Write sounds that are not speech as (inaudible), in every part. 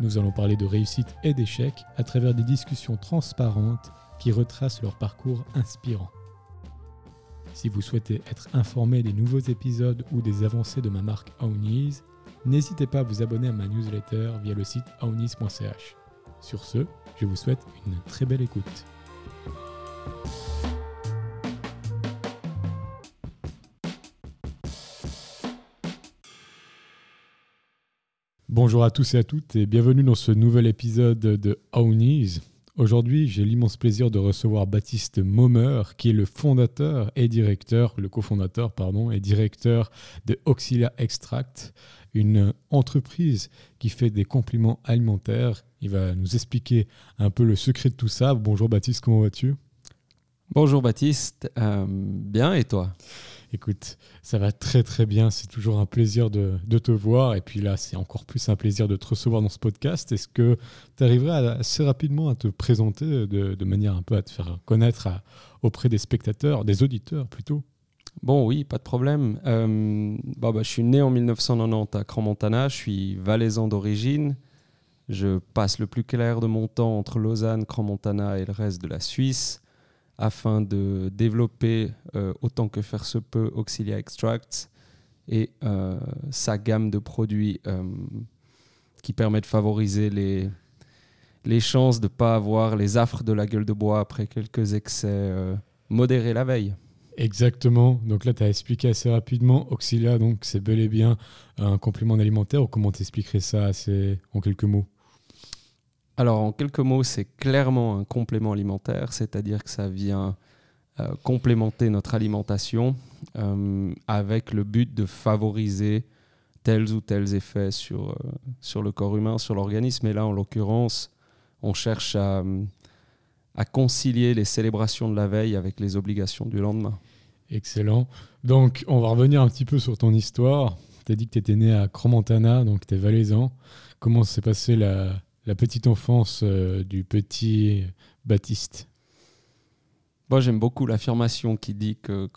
Nous allons parler de réussite et d'échec à travers des discussions transparentes qui retracent leur parcours inspirant. Si vous souhaitez être informé des nouveaux épisodes ou des avancées de ma marque Ownies, n'hésitez pas à vous abonner à ma newsletter via le site ownies.ch. Sur ce, je vous souhaite une très belle écoute. Bonjour à tous et à toutes et bienvenue dans ce nouvel épisode de Ownies. Aujourd'hui, j'ai l'immense plaisir de recevoir Baptiste Momer, qui est le fondateur et directeur, le cofondateur, pardon, et directeur de Auxilia Extract, une entreprise qui fait des compléments alimentaires. Il va nous expliquer un peu le secret de tout ça. Bonjour Baptiste, comment vas-tu? Bonjour Baptiste, euh, bien et toi? Écoute, ça va très très bien. C'est toujours un plaisir de, te voir. Et puis là, c'est encore plus un plaisir de te recevoir dans ce podcast. Est-ce que tu arriverais assez rapidement à te présenter de, manière un peu à te faire connaître auprès des spectateurs, des auditeurs plutôt? Bon, oui, pas de problème. Euh, bah, bah, je suis né en 1990 à Cran-Montana. Je suis valaisan d'origine. Je passe le plus clair de mon temps entre Lausanne, Cran-Montana et le reste de la Suisse afin de développer euh, autant que faire se peut Auxilia Extracts et euh, sa gamme de produits euh, qui permet de favoriser les, les chances de ne pas avoir les affres de la gueule de bois après quelques excès modérés la veille. Exactement. Donc là, tu as expliqué assez rapidement. Auxilia, donc c'est bel et bien un complément alimentaire. Ou comment t'expliquerais ça en quelques mots? Alors, en quelques mots, c'est clairement un complément alimentaire, c'est-à-dire que ça vient euh, complémenter notre alimentation euh, avec le but de favoriser tels ou tels effets sur, euh, sur le corps humain, sur l'organisme. Et là, en l'occurrence, on cherche à, à concilier les célébrations de la veille avec les obligations du lendemain. Excellent. Donc, on va revenir un petit peu sur ton histoire. Tu as dit que tu étais né à Cromontana, donc tu es valaisan. Comment s'est passée la, la petite enfance euh, du petit Baptiste Moi, j'aime beaucoup l'affirmation qui dit que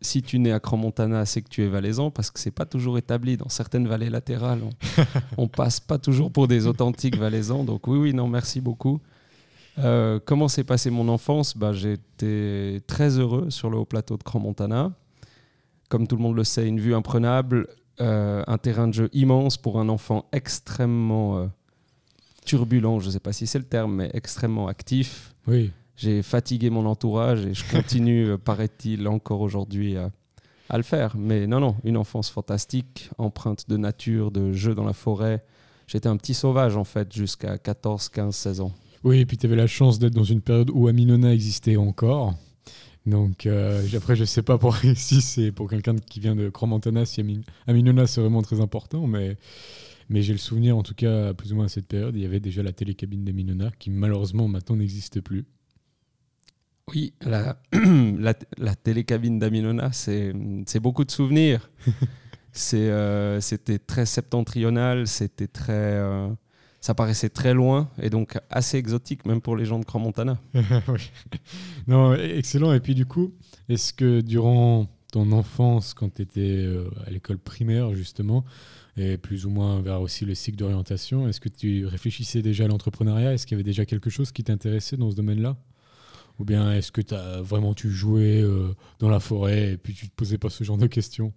si tu nais à Cran-Montana, c'est que tu es valaisan, parce que c'est pas toujours établi. Dans certaines vallées latérales, (laughs) on, passe pas toujours pour des authentiques valaisans. Donc oui, oui, non, merci beaucoup. Euh, comment s'est passée mon enfance? Bah, J'étais très heureux sur le haut plateau de Cran-Montana. Comme tout le monde le sait, une vue imprenable, euh, un terrain de jeu immense pour un enfant extrêmement turbulent, je ne sais pas si c'est le terme, mais extrêmement actif. Oui. J'ai fatigué mon entourage et je continue, euh, paraît-il, encore aujourd'hui à, à, le faire. Mais non, non, une enfance fantastique, empreinte de nature, de jeux dans la forêt. J'étais un petit sauvage en fait jusqu'à 14, 15, 16 ans. Oui, et puis tu avais la chance d'être dans une période où Aminona existait encore. Donc euh, après, je ne sais pas pour (laughs) si c'est pour quelqu'un qui vient de Croix-Montana, si Aminona c'est vraiment très important, mais mais j'ai le souvenir, en tout cas, plus ou moins à cette période, il y avait déjà la télécabine des Minona qui malheureusement maintenant n'existe plus. Oui, la, (clears throat) la, télécabine d'Aminona, c'est beaucoup de souvenirs. (laughs) Euh, c'était très septentrional, c'était très, euh, ça paraissait très loin et donc assez exotique, même pour les gens de Cran-Montana. (laughs) oui. Non, excellent. Et puis du coup, est-ce que durant ton enfance, quand tu étais euh, à l'école primaire, justement, plus ou moins vers aussi le cycle d'orientation. Est-ce que tu réfléchissais déjà à l'entrepreneuriat? Est-ce qu'il y avait déjà quelque chose qui t'intéressait dans ce domaine-là? Ou bien est-ce que as vraiment tu jouais euh, dans la forêt et puis tu te posais pas ce genre de questions?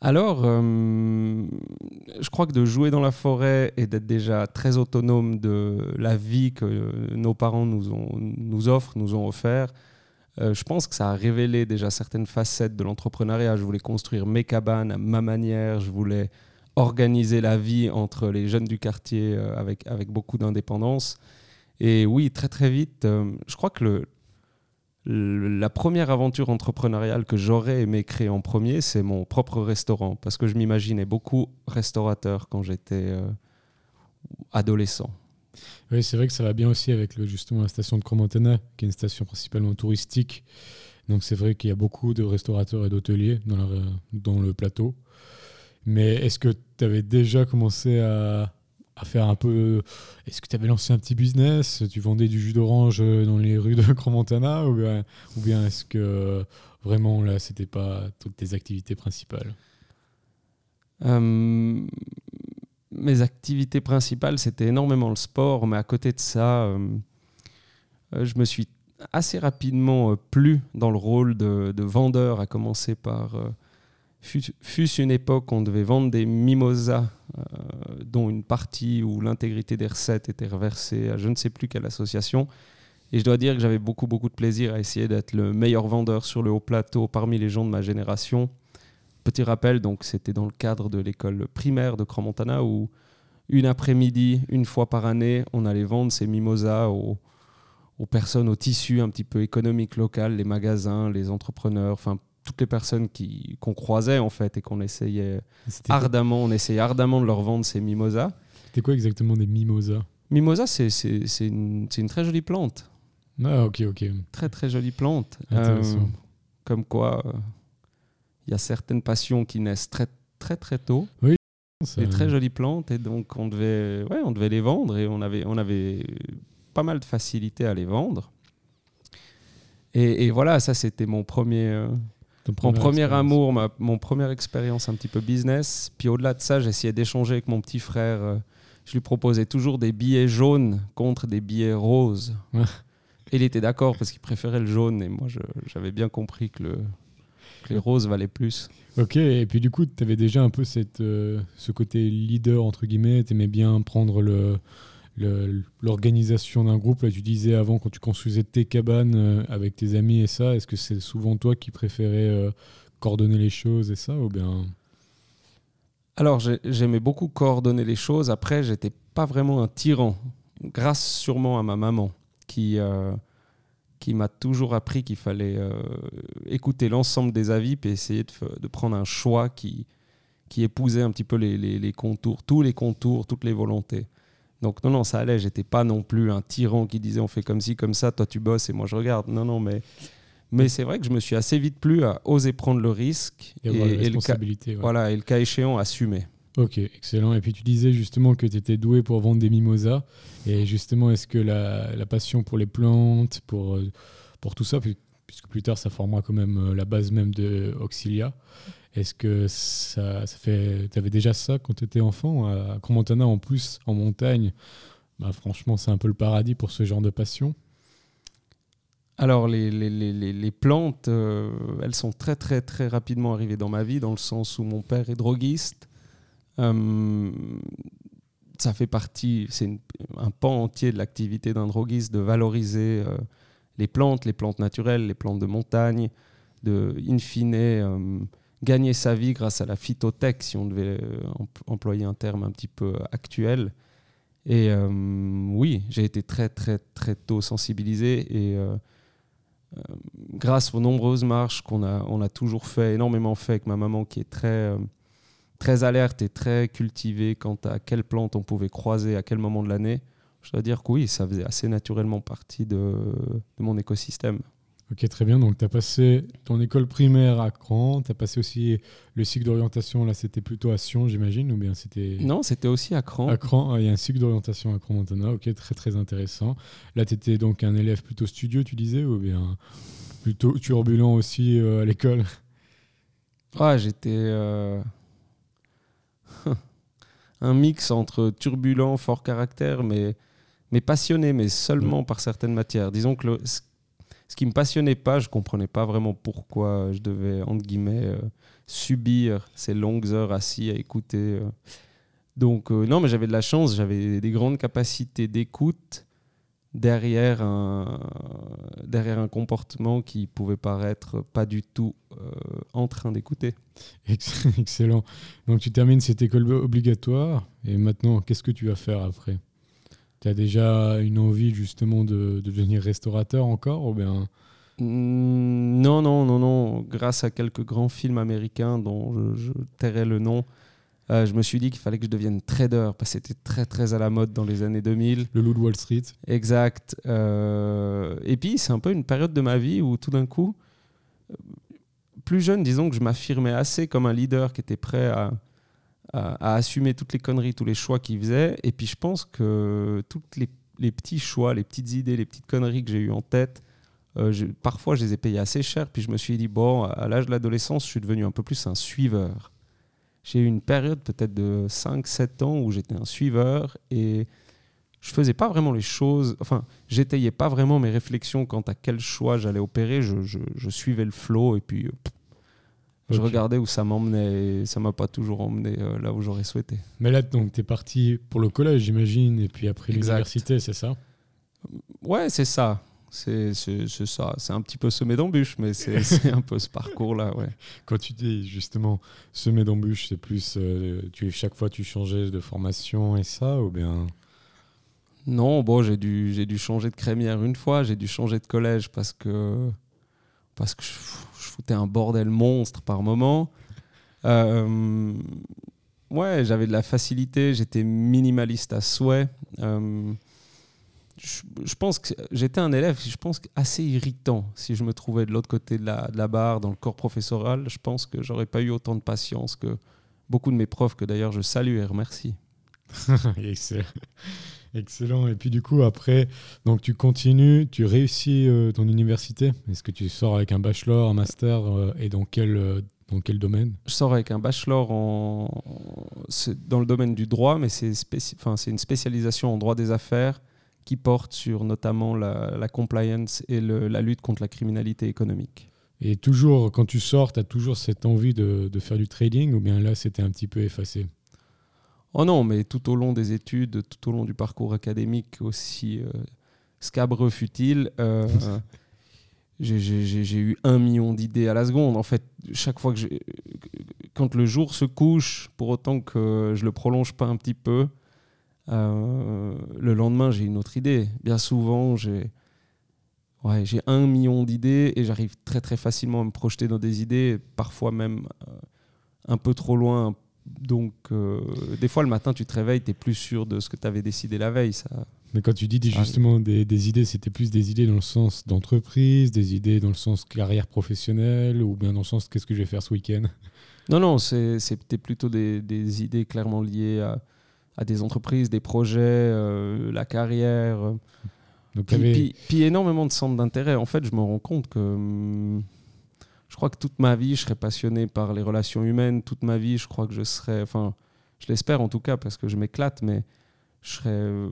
Alors, euh, je crois que de jouer dans la forêt et d'être déjà très autonome de la vie que nos parents nous, nous offrent, nous ont offert, euh, je pense que ça a révélé déjà certaines facettes de l'entrepreneuriat. Je voulais construire mes cabanes à ma manière, je voulais organiser la vie entre les jeunes du quartier euh, avec, avec beaucoup d'indépendance. Et oui, très très vite, euh, je crois que le, la première aventure entrepreneuriale que j'aurais aimé créer en premier, c'est mon propre restaurant, parce que je m'imaginais beaucoup restaurateur quand j'étais adolescent. Oui, c'est vrai que ça va bien aussi avec justement la station de Cromontana, qui est une station principalement touristique. Donc c'est vrai qu'il y a beaucoup de restaurateurs et d'hôteliers dans, le plateau. Mais est-ce que tu avais déjà commencé à, faire un peu. Est-ce que tu avais lancé un petit business? Tu vendais du jus d'orange dans les rues de (laughs) Cromontana Ou bien, ou bien est-ce que vraiment là, c'était pas toutes tes activités principales? Euh, mes activités principales, c'était énormément le sport, mais à côté de ça, euh, euh, je me suis assez rapidement plu dans le rôle de, vendeur, à commencer par... fut, une époque on devait vendre des mimosas, dont une partie ou l'intégrité des recettes était reversée à je ne sais plus quelle association. Et je dois dire que j'avais beaucoup, beaucoup de plaisir à essayer d'être le meilleur vendeur sur le haut plateau parmi les gens de ma génération. Petit rappel, donc c'était dans le cadre de l'école primaire de Cran-Montana où une après-midi, une fois par année, on allait vendre ces mimosas aux, personnes au tissu un petit peu économique local, les magasins, les entrepreneurs, enfin toutes les personnes qui, qu'on croisait en fait et qu'on essayait ardemment, on essayait ardemment de leur vendre ces mimosas. C'était quoi exactement des mimosas? Mimosa, une, c'est une, très jolie plante. Ah ok ok. Très très jolie plante. Euh, comme quoi, euh, il y a certaines passions qui naissent très très très tôt. Oui. Des très jolies plantes et donc on devait, ouais, on devait les vendre et on avait, on avait pas mal de facilité à les vendre. Et, voilà, ça c'était mon premier, euh, mon premier amour, ma, mon première expérience un petit peu business. Puis au-delà de ça, j'essayais d'échanger avec mon petit frère. Euh, je lui proposais toujours des billets jaunes contre des billets roses. et il était d'accord parce qu'il préférait le jaune et moi j'avais bien compris que le, les roses valaient plus. Ok, et puis du coup, tu avais déjà un peu cette, euh, ce côté leader, entre guillemets, tu aimais bien prendre le, l'organisation d'un groupe. Là, tu disais avant, quand tu construisais tes cabanes euh, avec tes amis et ça, est-ce que c'est souvent toi qui préférais euh, coordonner les choses et ça, ou bien? Alors, j'aimais beaucoup coordonner les choses. Après, j'étais pas vraiment un tyran, grâce sûrement à ma maman, qui qui m'a toujours appris qu'il fallait euh, écouter l'ensemble des avis et essayer de, prendre un choix qui, qui épousait un petit peu les, les, contours, tous les contours, toutes les volontés. Donc non, non, ça allait, j'étais pas non plus un tyran qui disait on fait comme ci, comme ça, toi tu bosses et moi je regarde. Non, non, mais, mais c'est vrai que je me suis assez vite plu à oser prendre le risque et, le cas, voilà, et le cas échéant assumer. Ok, excellent. Et puis tu disais justement que tu étais doué pour vendre des mimosas. Et justement, est-ce que la, passion pour les plantes, pour, euh, pour tout ça, puisque plus tard ça formera quand même euh, la base même de Auxilia, est-ce que ça, fait. Tu avais déjà ça quand tu étais enfant À Cromontana, en plus, en montagne, bah, franchement, c'est un peu le paradis pour ce genre de passion. Alors, les, les, les, les plantes, euh, elles sont très, très, très rapidement arrivées dans ma vie, dans le sens où mon père est droguiste. Euh, ça fait partie, c'est un pan entier de l'activité d'un droguiste de valoriser euh, les plantes, les plantes naturelles, les plantes de montagne, de, in fine, euh, gagner sa vie grâce à la phytothèque, si on devait employer un terme un petit peu actuel. Et oui, j'ai été très, très, très tôt sensibilisé et grâce aux nombreuses marches qu'on a, on a toujours fait, énormément fait avec ma maman qui est très très alerte et très cultivé quant à quelles plantes on pouvait croiser à quel moment de l'année, je dois dire que oui, ça faisait assez naturellement partie de, mon écosystème. Ok, très bien. Donc, tu as passé ton école primaire à Cran, tu as passé aussi le cycle d'orientation, là, c'était plutôt à Sion, j'imagine, ou bien c'était... Non, c'était aussi à Cran. À Cran, ah, il y a un cycle d'orientation à Cran-Montana, ok, très très intéressant. Là, tu étais donc un élève plutôt studieux, tu disais, ou bien plutôt turbulent aussi euh, à l'école? Ah, j'étais... Euh, (laughs) un mix entre turbulent, fort caractère, mais, mais passionné, mais seulement par certaines matières. Disons que ce, qui me passionnait pas, je comprenais pas vraiment pourquoi je devais, entre guillemets, euh, subir ces longues heures assis à écouter. Euh. Donc, euh, non, mais j'avais de la chance, j'avais des grandes capacités d'écoute derrière un, derrière un comportement qui pouvait paraître pas du tout euh, en train d'écouter. (laughs) Excellent. Donc tu termines cette école obligatoire et maintenant qu'est-ce que tu vas faire après? Tu as déjà une envie justement de, devenir restaurateur encore ou bien? Mmh, Non, non, non, non. Grâce à quelques grands films américains dont je, tairai le nom, je me suis dit qu'il fallait que je devienne trader parce que c'était très très à la mode dans les années 2000. Le loup de Wall Street. Exact. Euh, et puis c'est un peu une période de ma vie où tout d'un coup, plus jeune, disons que je m'affirmais assez comme un leader qui était prêt à, à, assumer toutes les conneries, tous les choix qu'il faisait. Et puis je pense que tous les, les, petits choix, les petites idées, les petites conneries que j'ai eues en tête, euh, parfois je les ai payés assez cher. Puis je me suis dit, bon, à l'âge de l'adolescence, je suis devenu un peu plus un suiveur. J'ai eu une période peut-être de 5-7 ans où j'étais un suiveur et je faisais pas vraiment les choses, enfin, j'étayais pas vraiment mes réflexions quant à quel choix j'allais opérer, je, je, suivais le flow et puis je regardais où ça m'emmenait et ça m'a pas toujours emmené euh, là où j'aurais souhaité. Mais là, donc, tu es parti pour le collège, j'imagine, et puis après l'université, c'est ça? Ouais, c'est ça. C'est ça. C'est un petit peu semé d'embûches, mais (laughs) c'est un peu ce parcours-là. Ouais. Quand tu dis justement semé d'embûches, c'est plus. Euh, tu, chaque fois, tu changeais de formation et ça, ou bien? Non, bon, j'ai dû, dû changer de crémière une fois, j'ai dû changer de collège parce que parce que je, foutais un bordel monstre par moment. Euh, ouais, j'avais de la facilité, j'étais minimaliste à souhait. Euh, je, pense que j'étais un élève, je pense assez irritant. Si je me trouvais de l'autre côté de la, de la, barre, dans le corps professoral, je pense que j'aurais pas eu autant de patience que beaucoup de mes profs, que d'ailleurs je salue et remercie. (laughs) Excellent. Et puis du coup, après, donc tu continues, tu réussis euh, ton université. Est-ce que tu sors avec un bachelor, un master euh, et dans quel, euh, dans quel domaine? Je sors avec un bachelor en... dans le domaine du droit, mais c'est enfin, une spécialisation en droit des affaires qui porte sur notamment la, compliance et la lutte contre la criminalité économique. Et toujours, quand tu sors, tu as toujours cette envie de, de faire du trading ou bien là, c'était un petit peu effacé? Oh non, mais tout au long des études, tout au long du parcours académique, aussi euh, scabreux fut-il, euh, (laughs) j'ai eu un million d'idées à la seconde. En fait, chaque fois que j'ai. Quand le jour se couche, pour autant que je le prolonge pas un petit peu, le lendemain, j'ai une autre idée. Bien souvent, j'ai. Ouais, j'ai un million d'idées et j'arrive très très facilement à me projeter dans des idées, parfois même un peu trop loin, donc, euh, des fois, le matin, tu te réveilles, tu es plus sûr de ce que tu avais décidé la veille. Ça... Mais quand tu dis justement des, idées, c'était plus des idées dans le sens d'entreprise, des idées dans le sens carrière professionnelle, ou bien dans le sens qu'est-ce que je vais faire ce week-end? Non, non, c'était plutôt des, idées clairement liées à, des entreprises, des projets, euh, la carrière. Donc, puis, puis, énormément de centres d'intérêt. En fait, je me rends compte que. Hum, je crois que toute ma vie, je serais passionné par les relations humaines. Toute ma vie, je crois que je serais, enfin, je l'espère en tout cas parce que je m'éclate, mais je serais, euh,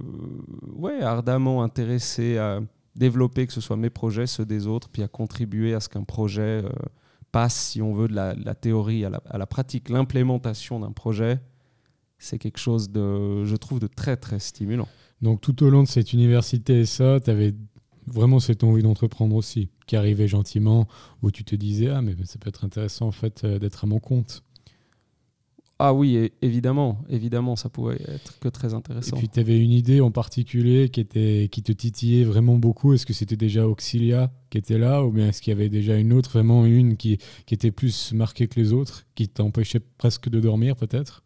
ouais, ardemment intéressé à développer que ce soit mes projets, ceux des autres, puis à contribuer à ce qu'un projet euh, passe, si on veut, de la, théorie à la, à la pratique. L'implémentation d'un projet, c'est quelque chose de, je trouve, de très très stimulant. Donc tout au long de cette université et ça, tu avais vraiment cette envie d'entreprendre aussi, qui arrivait gentiment, où tu te disais, ah, mais ça peut être intéressant en fait euh, d'être à mon compte. Ah oui, évidemment, évidemment, ça pourrait être que très intéressant. Et puis tu avais une idée en particulier qui, était, qui te titillait vraiment beaucoup. Est-ce que c'était déjà Auxilia qui était là ou bien est-ce qu'il y avait déjà une autre, vraiment une qui, qui était plus marquée que les autres, qui t'empêchait presque de dormir peut-être?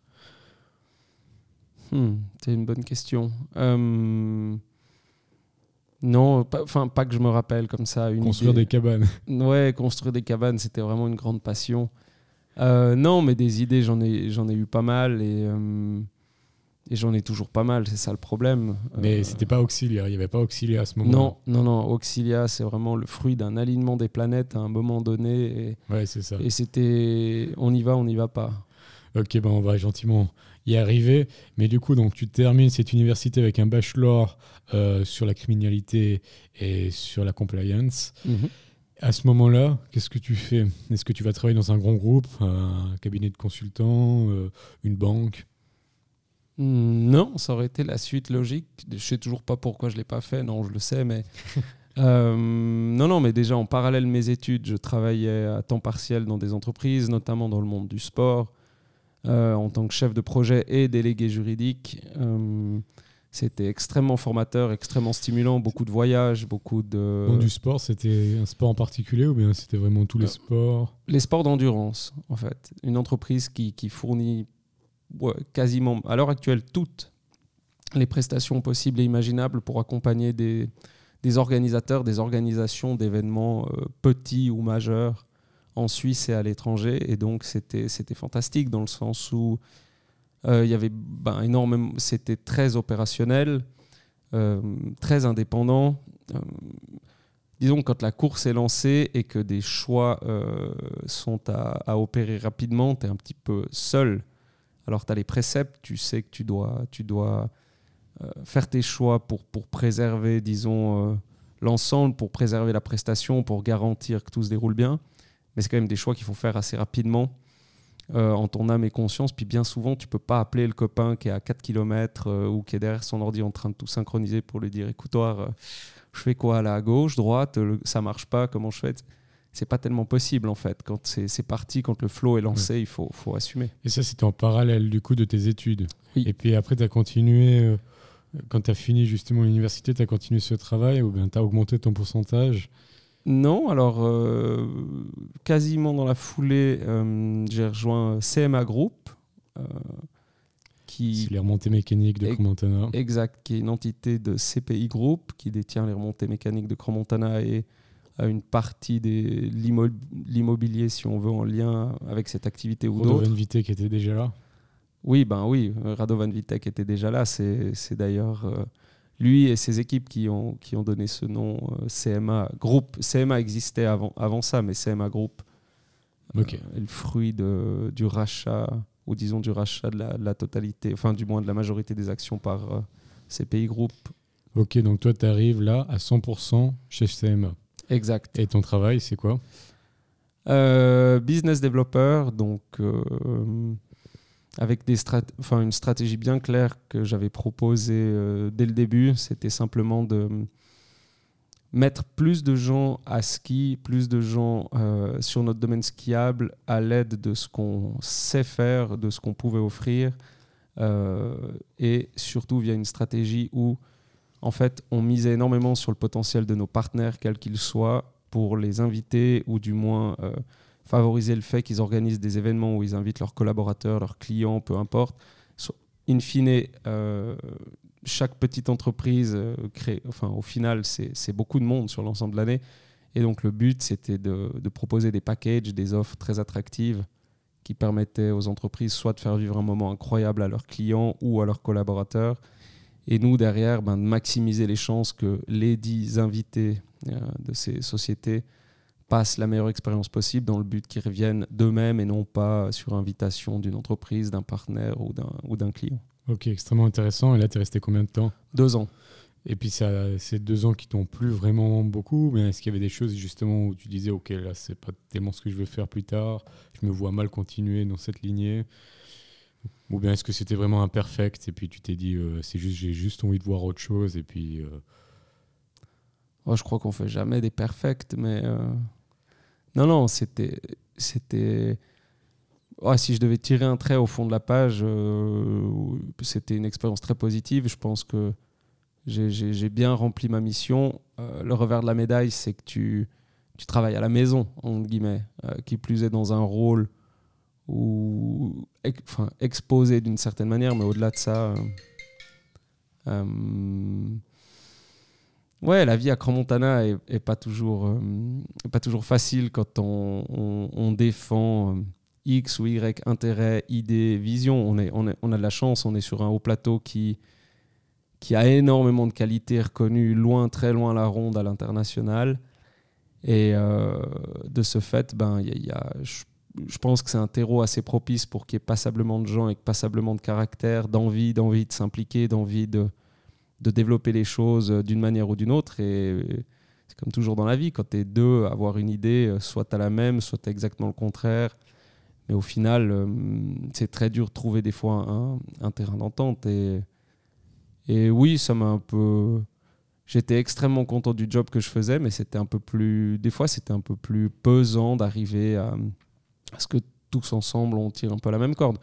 Hmm, C'est une bonne question. Euh... Non, enfin pas, que je me rappelle comme ça. Une construire des cabanes. (laughs) Ouais, construire des cabanes, c'était vraiment une grande passion. Euh, non, mais des idées, j'en ai, j'en ai eu pas mal et, euh, et j'en ai toujours pas mal, c'est ça le problème. Mais euh, c'était pas Auxilia, il n'y avait pas Auxilia à ce moment-là. Non, non, non, Auxilia, c'est vraiment le fruit d'un alignement des planètes à un moment donné. Et, ouais, c'est ça. Et c'était, on y va, on n'y va pas. Ok, ben on va gentiment y arriver. Mais du coup, donc, tu termines cette université avec un bachelor euh, sur la criminalité et sur la compliance. Mhm. À ce moment-là, qu'est-ce que tu fais? Est-ce que tu vas travailler dans un grand groupe, un cabinet de consultants, euh, une banque? Hmm, Non, ça aurait été la suite logique. Je sais toujours pas pourquoi je l'ai pas fait. Non, je le sais, mais (laughs) euh, non, non, mais déjà en parallèle de mes études, je travaillais à temps partiel dans des entreprises, notamment dans le monde du sport. Euh, en tant que chef de projet et délégué juridique. Euh, c'était extrêmement formateur, extrêmement stimulant, beaucoup de voyages, beaucoup de... Bon, du sport, c'était un sport en particulier ou bien c'était vraiment tous les euh, sports? Les sports d'endurance, en fait. Une entreprise qui, qui, fournit quasiment, à l'heure actuelle, toutes les prestations possibles et imaginables pour accompagner des, des organisateurs, des organisations d'événements euh, petits ou majeurs en Suisse et à l'étranger. Et donc, c'était fantastique dans le sens où euh, il y avait ben, énormément, c'était très opérationnel, euh, très indépendant. disons, quand la course est lancée et que des choix sont à, opérer rapidement, tu es un petit peu seul. Alors, tu as les préceptes, tu sais que tu dois, tu dois euh, faire tes choix pour, pour préserver, disons, euh, l'ensemble, pour préserver la prestation, pour garantir que tout se déroule bien. Mais c'est quand même des choix qu'il faut faire assez rapidement. Euh, en ton âme et conscience. Puis bien souvent, tu peux pas appeler le copain qui est à 4 km ou qui est derrière son ordi en train de tout synchroniser pour lui dire écoute, je fais quoi là à gauche, droite, ça marche pas, comment je fais? C'est pas tellement possible en fait. Quand c'est parti, quand le flow est lancé, il faut, faut assumer. Et ça, c'était en parallèle du coup de tes études. Et puis après, tu as continué quand tu as fini justement l'université, tu as continué ce travail ou bien tu as augmenté ton pourcentage? Non, alors euh, quasiment dans la foulée, euh, j'ai rejoint CMA Group. Euh, qui C'est les remontées mécaniques de Cromontana. Exact, qui est une entité de CPI Group qui détient les remontées mécaniques de Cromontana et a une partie de l'immobilier, si on veut, en lien avec cette activité ou d'autres. Vité qui était déjà là? Oui, ben oui, Radovan Vitek était déjà là. C'est d'ailleurs lui et ses équipes qui ont, qui ont donné ce nom euh, CMA Group. CMA existait avant, avant ça, mais CMA Group euh, est le fruit de, du rachat, ou disons du rachat de la, totalité, enfin du moins de la majorité des actions par CPI Group. Ok, donc toi tu arrives là à 100% chez CMA. Exact. Et ton travail, c'est quoi? Business developer, donc avec des une stratégie bien claire que j'avais proposée euh, dès le début. C'était simplement de mettre plus de gens à ski, plus de gens euh, sur notre domaine skiable à l'aide de ce qu'on sait faire, de ce qu'on pouvait offrir, euh, et surtout via une stratégie où en fait on misait énormément sur le potentiel de nos partenaires, quels qu'ils soient, pour les inviter ou du moins favoriser le fait qu'ils organisent des événements où ils invitent leurs collaborateurs, leurs clients, peu importe. In fine, euh, chaque petite entreprise euh, crée, enfin, au final, c'est beaucoup de monde sur l'ensemble de l'année. Et donc, le but, c'était de, proposer des packages, des offres très attractives qui permettaient aux entreprises soit de faire vivre un moment incroyable à leurs clients ou à leurs collaborateurs. Et nous, derrière, ben, de maximiser les chances que les dix invités euh, de ces sociétés passent la meilleure expérience possible dans le but qu'ils reviennent d'eux-mêmes et non pas sur invitation d'une entreprise, d'un partenaire ou d'un client. Ok, extrêmement intéressant. Et là, tu es resté combien de temps? Deux ans. Et puis, ça, c'est deux ans qui t'ont plu vraiment beaucoup. Mais est-ce qu'il y avait des choses justement où tu disais, ok, là, c'est pas tellement ce que je veux faire plus tard. Je me vois mal continuer dans cette lignée? Ou bien est-ce que c'était vraiment imperfect et puis tu t'es dit, euh, c'est juste, j'ai juste envie de voir autre chose et puis. Euh, oh, je crois qu'on fait jamais des perfects, mais euh, non, non, c'était. c'était si je devais tirer un trait au fond de la page, euh, c'était une expérience très positive. Je pense que j'ai bien rempli ma mission. Euh, le revers de la médaille, c'est que tu, tu travailles à la maison, entre guillemets, euh, qui plus est dans un rôle ou enfin, exposé d'une certaine manière, mais au-delà de ça, Ouais, la vie à Cramontana est, est pas toujours euh, pas toujours facile quand on, défend euh, X ou Y intérêt, idée, vision. On, a de la chance, on est sur un haut plateau qui, a énormément de qualités reconnues loin, très loin la ronde à l'international. Et euh, de ce fait, ben, y y a, je, je, pense que c'est un terreau assez propice pour qu'il y ait passablement de gens avec passablement de caractère, d'envie, d'envie de s'impliquer, d'envie de de développer les choses euh, d'une manière ou d'une autre. Et c'est comme toujours dans la vie, quand tu es deux, avoir une idée, euh, soit tu as la même, soit tu exactement le contraire. Mais au final, euh, c'est très dur de trouver des fois un, terrain d'entente. Et, oui, ça m'a un peu. J'étais extrêmement content du job que je faisais, mais c'était un peu plus. Des fois, c'était un peu plus pesant d'arriver à, ce que tous ensemble, on tire un peu la même corde.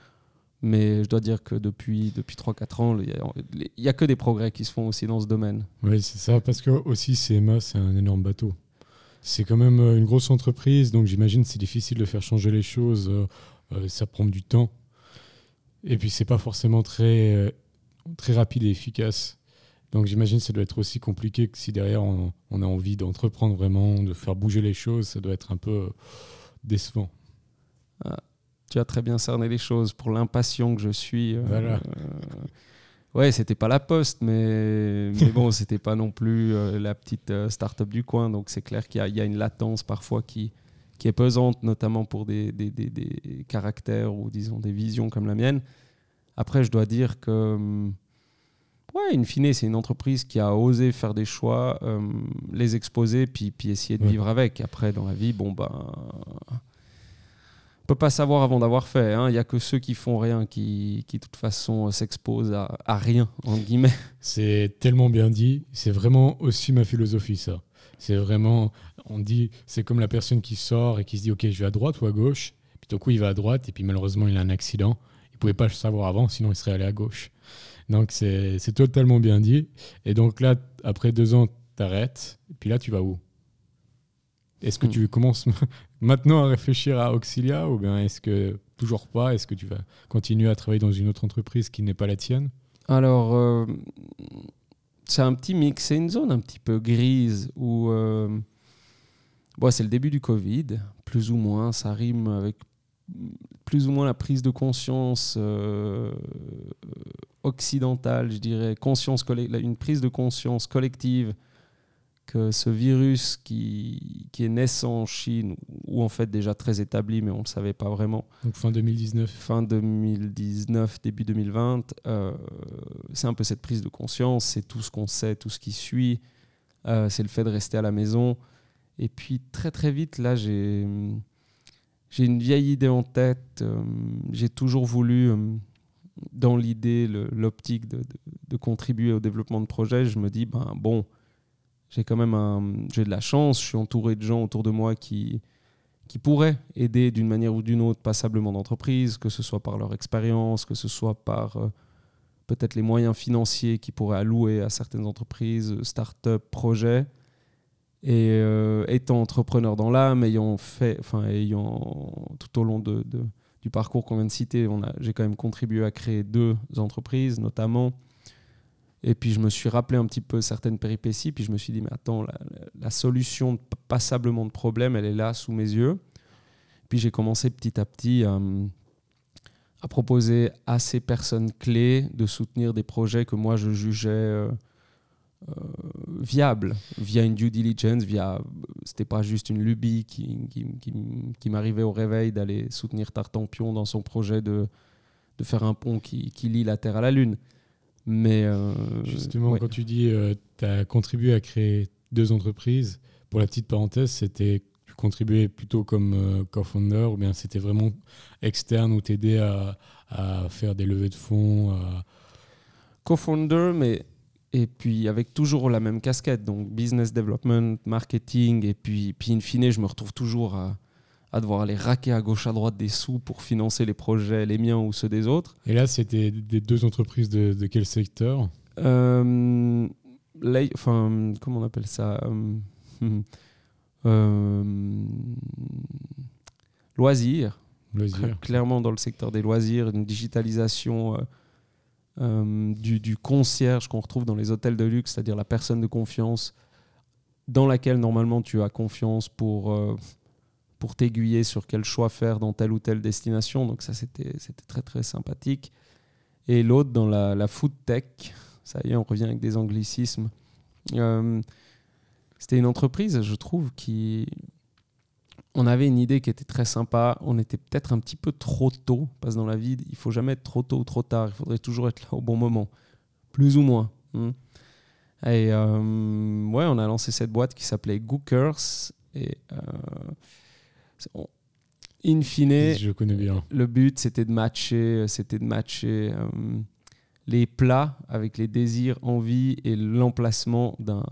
Mais je dois dire que depuis, depuis 3-4 ans, il n'y a, que des progrès qui se font aussi dans ce domaine. Oui, c'est ça, parce que aussi CMA, c'est un énorme bateau. C'est quand même euh, une grosse entreprise, donc j'imagine que c'est difficile de faire changer les choses. Euh, euh, ça prend du temps. Et puis, c'est pas forcément très, très rapide et efficace. Donc, j'imagine que ça doit être aussi compliqué que si derrière on, on a envie d'entreprendre vraiment, de faire bouger les choses, ça doit être un peu décevant. Tu as très bien cerné les choses pour l'impatient que je suis. euh, Voilà. euh, ouais, c'était pas la poste, mais, mais bon, (laughs) c'était pas non plus euh, la petite euh, start-up du coin. Donc c'est clair qu'il y, a- il y a une latence parfois qui, qui est pesante, notamment pour des, des- des- des caractères ou disons des visions comme la mienne. Après, je dois dire que, hum, ouais, in fine, c'est une entreprise qui a osé faire des choix, hum, les exposer, puis, puis essayer de Ouais. vivre avec. Après, dans la vie, bon, ben. On peut pas savoir avant d'avoir fait. hein. Il y a que ceux qui font rien qui, qui de toute façon, euh, s'exposent à, à rien, entre guillemets. C'est tellement bien dit. C'est vraiment aussi ma philosophie, ça. C'est vraiment, on dit, c'est comme la personne qui sort et qui se dit, OK, je vais à droite ou à gauche. Puis tout coup, il va à droite et puis malheureusement, il a un accident. Il pouvait pas le savoir avant, sinon il serait allé à gauche. Donc c'est c'est totalement bien dit. Et donc là, après deux ans, t'arrêtes. Et puis là, tu vas où? Est-ce que Hmm. tu commences maintenant à réfléchir à Auxilia ou bien est-ce que toujours pas Est-ce que tu vas continuer à travailler dans une autre entreprise qui n'est pas la tienne? Alors, euh, c'est un petit mix, c'est une zone un petit peu grise où euh, bon, c'est le début du Covid, plus ou moins, ça rime avec plus ou moins la prise de conscience euh, occidentale, je dirais, conscience une prise de conscience collective que ce virus qui, qui est naissant en Chine, ou en fait déjà très établi, mais on ne le savait pas vraiment, Donc fin 2019. fin 2019, début 2020, euh, c'est un peu cette prise de conscience, c'est tout ce qu'on sait, tout ce qui suit, euh, c'est le fait de rester à la maison. Et puis très très vite, là, j'ai j'ai une vieille idée en tête. euh, j'ai toujours voulu, dans l'idée, le- l'optique de, de- de contribuer au développement de projets. Je me dis, ben bon, j'ai quand même j'ai de la chance, je suis entouré de gens autour de moi qui, qui pourraient aider d'une manière ou d'une autre passablement d'entreprises, que ce soit par leur expérience, que ce soit par euh, peut-être les moyens financiers qu'ils pourraient allouer à certaines entreprises, start-up, projets. Et euh, étant entrepreneur dans l'âme, ayant fait, enfin ayant tout au long de, du parcours qu'on vient de citer, j'ai quand même contribué à créer deux entreprises, notamment. Et puis je me suis rappelé un petit peu certaines péripéties, puis je me suis dit, mais attends, la, la- solution passablement de problèmes, elle est là sous mes yeux. Puis j'ai commencé petit à petit à, à proposer à ces personnes clés de soutenir des projets que moi je jugeais euh, euh, viables via une due diligence, via c'était pas juste une lubie qui m'arrivait au réveil d'aller soutenir Tartampion dans son projet de, de faire un pont qui, qui lie la Terre à la Lune. Mais euh, Justement, ouais. quand tu dis tu as contribué à créer deux entreprises, pour la petite parenthèse, c'était tu contribuais plutôt comme euh, co-founder ou bien c'était vraiment externe ou t'aidais à, à faire des levées de fonds à- co-founder, mais et puis avec toujours la même casquette, donc business development, marketing, et puis, puis in fine, je me retrouve toujours à, à devoir aller raquer à gauche à droite des sous pour financer les projets, les miens ou ceux des autres. Et là, c'était des deux entreprises de, de quel secteur? Euh, enfin, comment on appelle ça? Euh, (laughs) euh, Loisirs. Loisirs. clairement dans le secteur des loisirs, une digitalisation euh, du, du concierge qu'on retrouve dans les hôtels de luxe, c'est-à-dire la personne de confiance dans laquelle normalement tu as confiance pour, pour t'aiguiller sur quel choix faire dans telle ou telle destination. Donc ça, c'était très très sympathique. Et l'autre dans la, la food tech, ça y est, on revient avec des anglicismes. Euh, c'était une entreprise, je trouve, qui, on avait une idée qui était très sympa. On était peut-être un petit peu trop tôt, parce que dans la vie, il faut jamais être trop tôt ou trop tard. Il faudrait toujours être là au bon moment, plus ou moins. hein. Et euh, ouais, on a lancé cette boîte qui s'appelait Gookers. Et euh, on- in fine, Je connais bien. le but c'était de matcher, c'était de matcher euh, les plats avec les désirs, envies et l'emplacement d'un-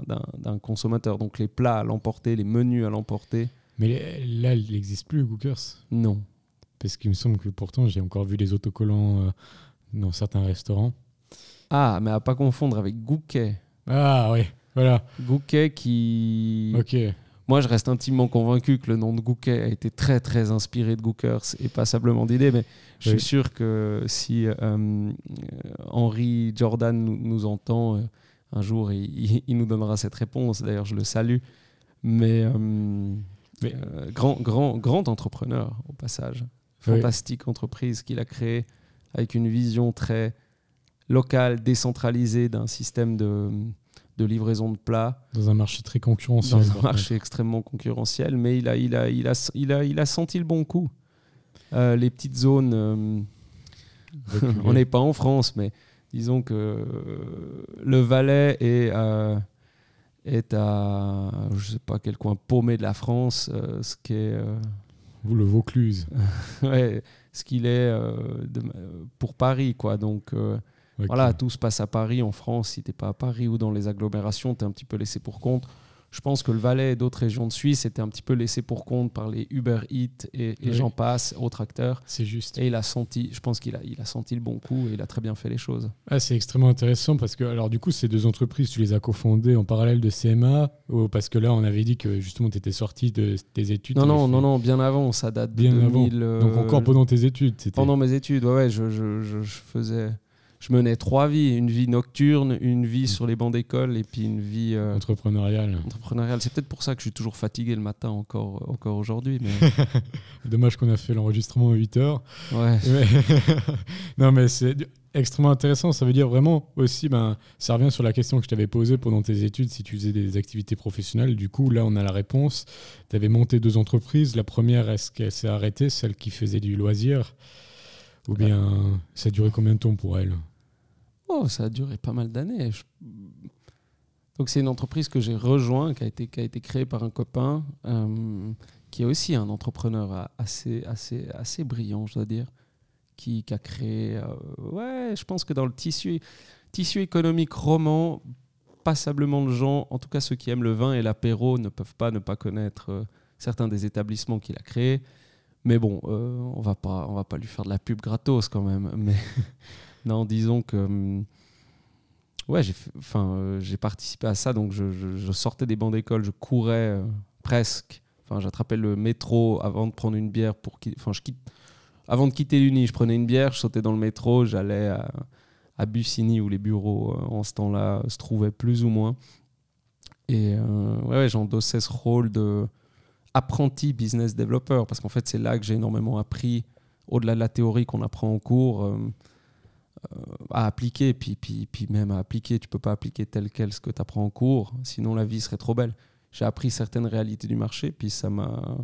consommateur. Donc les plats à l'emporter, les menus à l'emporter. Mais là, il n'existe plus, Gookers. Non. Parce qu'il me semble que pourtant, j'ai encore vu les autocollants euh, dans certains restaurants. Ah, mais à pas confondre avec Gouquet. Ah, oui, voilà. Gouquet qui, Ok. Moi, je reste intimement convaincu que le nom de Gouquet a été très, très inspiré de Gookers et passablement d'idées, mais je suis sûr que si euh, Henri Jordan nous, entend, euh, un jour, il, nous donnera cette réponse. D'ailleurs, je le salue. Mais, euh, grand, grand, grand entrepreneur, au passage. Fantastique entreprise qu'il a créée avec une vision très locale, décentralisée d'un système de de livraison de plats. Dans un marché très concurrentiel. Dans un marché extrêmement concurrentiel, mais il a, il a, il a, il a, il a senti le bon coup. Euh, les petites zones, euh, (laughs) on n'est pas en France, mais disons que le Valais est, est à, je sais pas quel coin paumé de la France, euh, ce qui est... Vous le Vaucluse. (laughs) ouais, ce qu'il est pour Paris, quoi. Donc voilà, tout se passe à Paris, en France. Si tu n'es pas à Paris ou dans les agglomérations, tu es un petit peu laissé pour compte. Je pense que le Valais et d'autres régions de Suisse étaient un petit peu laissés pour compte par les Uber Eats et, les j'en passe, autres acteurs. C'est juste. Et il a senti, je pense qu'il a, il a senti le bon coup et il a très bien fait les choses. Ah, c'est extrêmement intéressant parce que, alors du coup, ces deux entreprises, tu les as cofondées en parallèle de CMA ou parce que là, on avait dit que justement, tu étais sorti de tes études. Non, non, non, non, bien avant, ça date de bien 2000. Avant. Donc encore pendant tes études. Pendant mes études, ouais, ouais, je, je, je faisais je menais trois vies une vie nocturne, une vie sur les bancs d'école et puis une vie euh, entrepreneuriale. Entrepreneuriale. C'est peut-être pour ça que je suis toujours fatigué le matin encore, encore aujourd'hui. Mais... (laughs) Dommage qu'on a fait l'enregistrement à 8 heures. Ouais. (laughs) (laughs) non, mais c'est extrêmement intéressant. Ça veut dire vraiment aussi, ben, ça revient sur la question que je t'avais posée pendant tes études, si tu faisais des activités professionnelles. Du coup, là, on a la réponse. Tu avais monté deux entreprises. La première, est-ce qu'elle s'est arrêtée, celle qui faisait du loisir? Ou bien ça a duré combien de temps pour elle? Oh, ça a duré pas mal d'années. Donc c'est une entreprise que j'ai rejoint, qui a été, créée par un copain, euh, qui est aussi un entrepreneur assez, assez, assez brillant, je dois dire, qui, a créé, euh, ouais, je pense que dans le tissu, économique roman, passablement de gens, en tout cas ceux qui aiment le vin et l'apéro, ne peuvent pas ne pas connaître euh, certains des établissements qu'il a créés. Mais bon, on va pas, va pas lui faire de la pub gratos quand même. Mais Non, disons que. Hum, ouais, j'ai enfin, j'ai participé à ça, donc je, sortais des bancs d'école, je courais euh, presque. Enfin, j'attrapais le métro avant de prendre une bière pour enfin, je quitte avant de quitter l'Uni, je prenais une bière, je sautais dans le métro, j'allais à, à Bussigny où les bureaux euh, en ce temps-là se trouvaient plus ou moins. Et euh, ouais, j'endossais ce rôle de apprenti business developer parce qu'en fait c'est là que j'ai énormément appris au-delà de la théorie qu'on apprend en cours. Euh, à appliquer, puis, puis, puis même à appliquer, tu peux pas appliquer tel quel ce que tu apprends en cours, sinon la vie serait trop belle. J'ai appris certaines réalités du marché, puis ça m'a...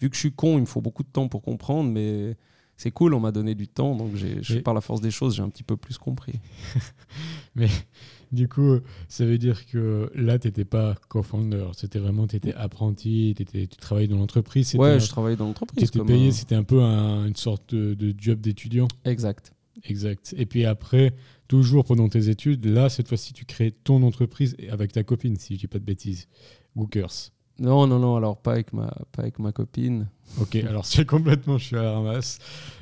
Vu que je suis con, il me faut beaucoup de temps pour comprendre, mais c'est cool, on m'a donné du temps, donc j'ai, par la force des choses, j'ai un petit peu plus compris. (laughs) mais du coup, ça veut dire que là, tu n'étais pas co-founder, c'était vraiment, tu étais apprenti, étais, tu travaillais dans l'entreprise. Ouais, je travaillais dans l'entreprise. Tu étais payé, c'était un peu une sorte de, de job d'étudiant. Exact. Exact. Et puis après, toujours pendant tes études, là, cette fois-ci, tu crées ton entreprise avec ta copine, si je dis pas de bêtises. Wookers. Non, non, non, alors pas avec ma, pas avec ma copine. Ok, alors c'est complètement, je suis à la ramasse.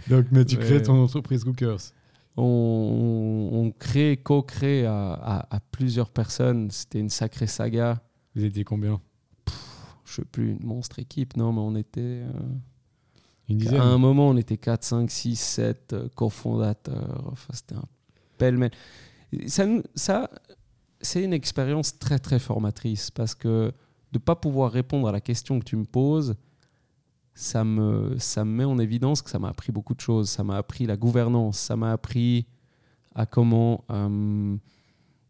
Donc, mais tu crées ton entreprise Wookers. On, on crée, co-crée à, à, plusieurs personnes. C'était une sacrée saga. Vous étiez combien? Je sais plus, une monstre équipe, non, mais on était. Euh, à un moment, on était 4, 5, 6, 7 cofondateurs. Enfin, c'était un pêle-mêle. Ça, c'est une expérience très, très formatrice parce que de ne pas pouvoir répondre à la question que tu me poses, ça me, ça me met en évidence que ça m'a appris beaucoup de choses. Ça m'a appris la gouvernance, ça m'a appris à comment euh,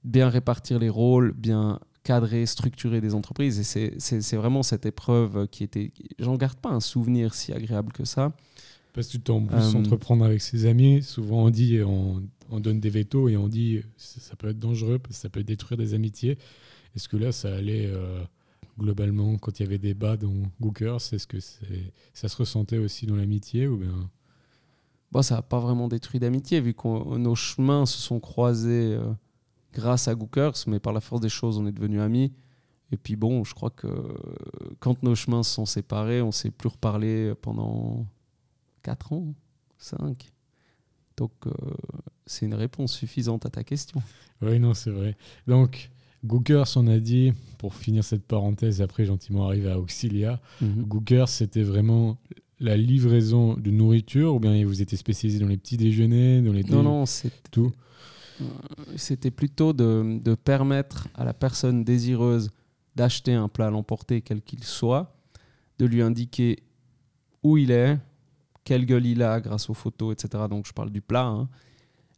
bien répartir les rôles, bien cadrer, structurer des entreprises. Et c'est vraiment cette épreuve qui était. J'en garde pas un souvenir si agréable que ça. Parce que tu en plus euh, entreprendre avec ses amis, souvent on dit, on, on, donne des vétos et on dit ça peut être dangereux, parce que ça peut détruire des amitiés. Est-ce que là, ça allait euh, globalement quand il y avait des bas dans Gookers Est-ce que ça se ressentait aussi dans l'amitié ou bien? Bon, Ça n'a pas vraiment détruit d'amitié, vu que nos chemins se sont croisés. Euh, grâce à Gookers, mais par la force des choses, on est devenus amis. Et puis bon, je crois que quand nos chemins se sont séparés, on s'est plus reparlé pendant 4 ans, 5. Donc euh, c'est une réponse suffisante à ta question. Oui, non, c'est vrai. Donc Gookers, on a dit, pour finir cette parenthèse, après gentiment arriver à Auxilia, Mhm. Gookers, c'était vraiment la livraison de nourriture ou bien vous étiez spécialisé dans les petits déjeuners, dans les Non, non, c'est- tout? C'était plutôt de, de permettre à la personne désireuse d'acheter un plat à l'emporter, quel qu'il soit, de lui indiquer où il est, quelle gueule il a grâce aux photos, etc. Donc je parle du plat. hein.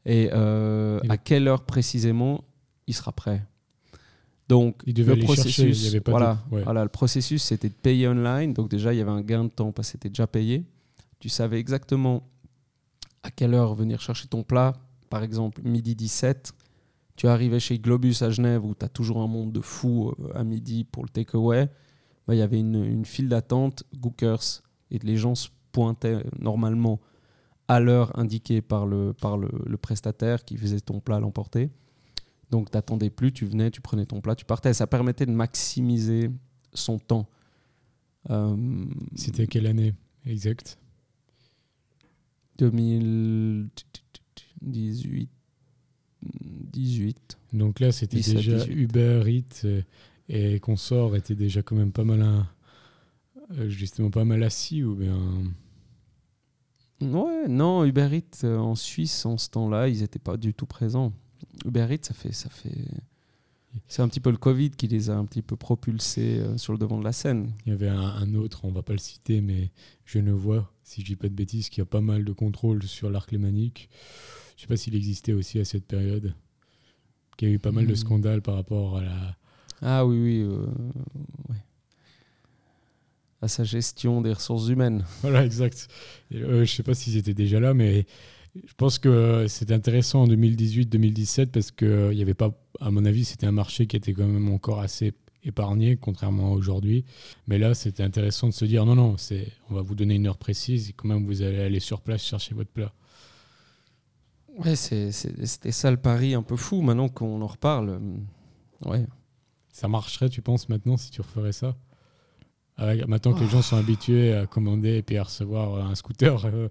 et euh, Et à quelle heure précisément il sera prêt. Donc Il devait le chercher, processus, il avait pas voilà, de- ouais. voilà, le processus c'était de payer online. Donc déjà il y avait un gain de temps parce que c'était déjà payé. Tu savais exactement à quelle heure venir chercher ton plat. Par exemple, midi 17, tu arrivais chez Globus à Genève où tu as toujours un monde de fous euh, à midi pour le takeaway. Bah, Il y avait une, une file d'attente, Gookers, et les gens se pointaient normalement à l'heure indiquée par le, par le, le prestataire qui faisait ton plat à l'emporter. Donc tu n'attendais plus, tu venais, tu prenais ton plat, tu partais. Ça permettait de maximiser son temps. Euh, C'était quelle année exact? 2018. 18. Donc là, c'était 17, déjà 18. Uber Eats euh, et Consort était déjà quand même pas mal, un- euh, justement pas mal assis ou bien? Ouais, non, Uber Eats euh, en Suisse, en ce temps-là, ils n'étaient pas du tout présents. Uber Eats, ça fait. Ça fait... C'est un petit peu le Covid qui les a un petit peu propulsés sur le devant de la scène. Il y avait un, un autre, on va pas le citer, mais je ne vois, si je dis pas de bêtises, qui a pas mal de contrôle sur l'arc lémanique. Je sais pas s'il existait aussi à cette période. Qui a eu pas mal de Hmm. scandales par rapport à la. Ah oui, oui. euh, ouais. À sa gestion des ressources humaines. (laughs) Voilà, exact. Euh, je sais pas s'ils étaient déjà là, mais je pense que c'était intéressant en 2018-2017 parce que il y avait pas, à mon avis, c'était un marché qui était quand même encore assez épargné, contrairement à aujourd'hui. Mais là, c'était intéressant de se dire non, non, on va vous donner une heure précise et quand même vous allez aller sur place chercher votre plat. Ouais, c'était ça le pari un peu fou. Maintenant qu'on en reparle, euh, ouais. Ça marcherait, tu penses, maintenant, si tu referais ça? Maintenant que les gens sont habitués à commander et puis à recevoir un scooter euh,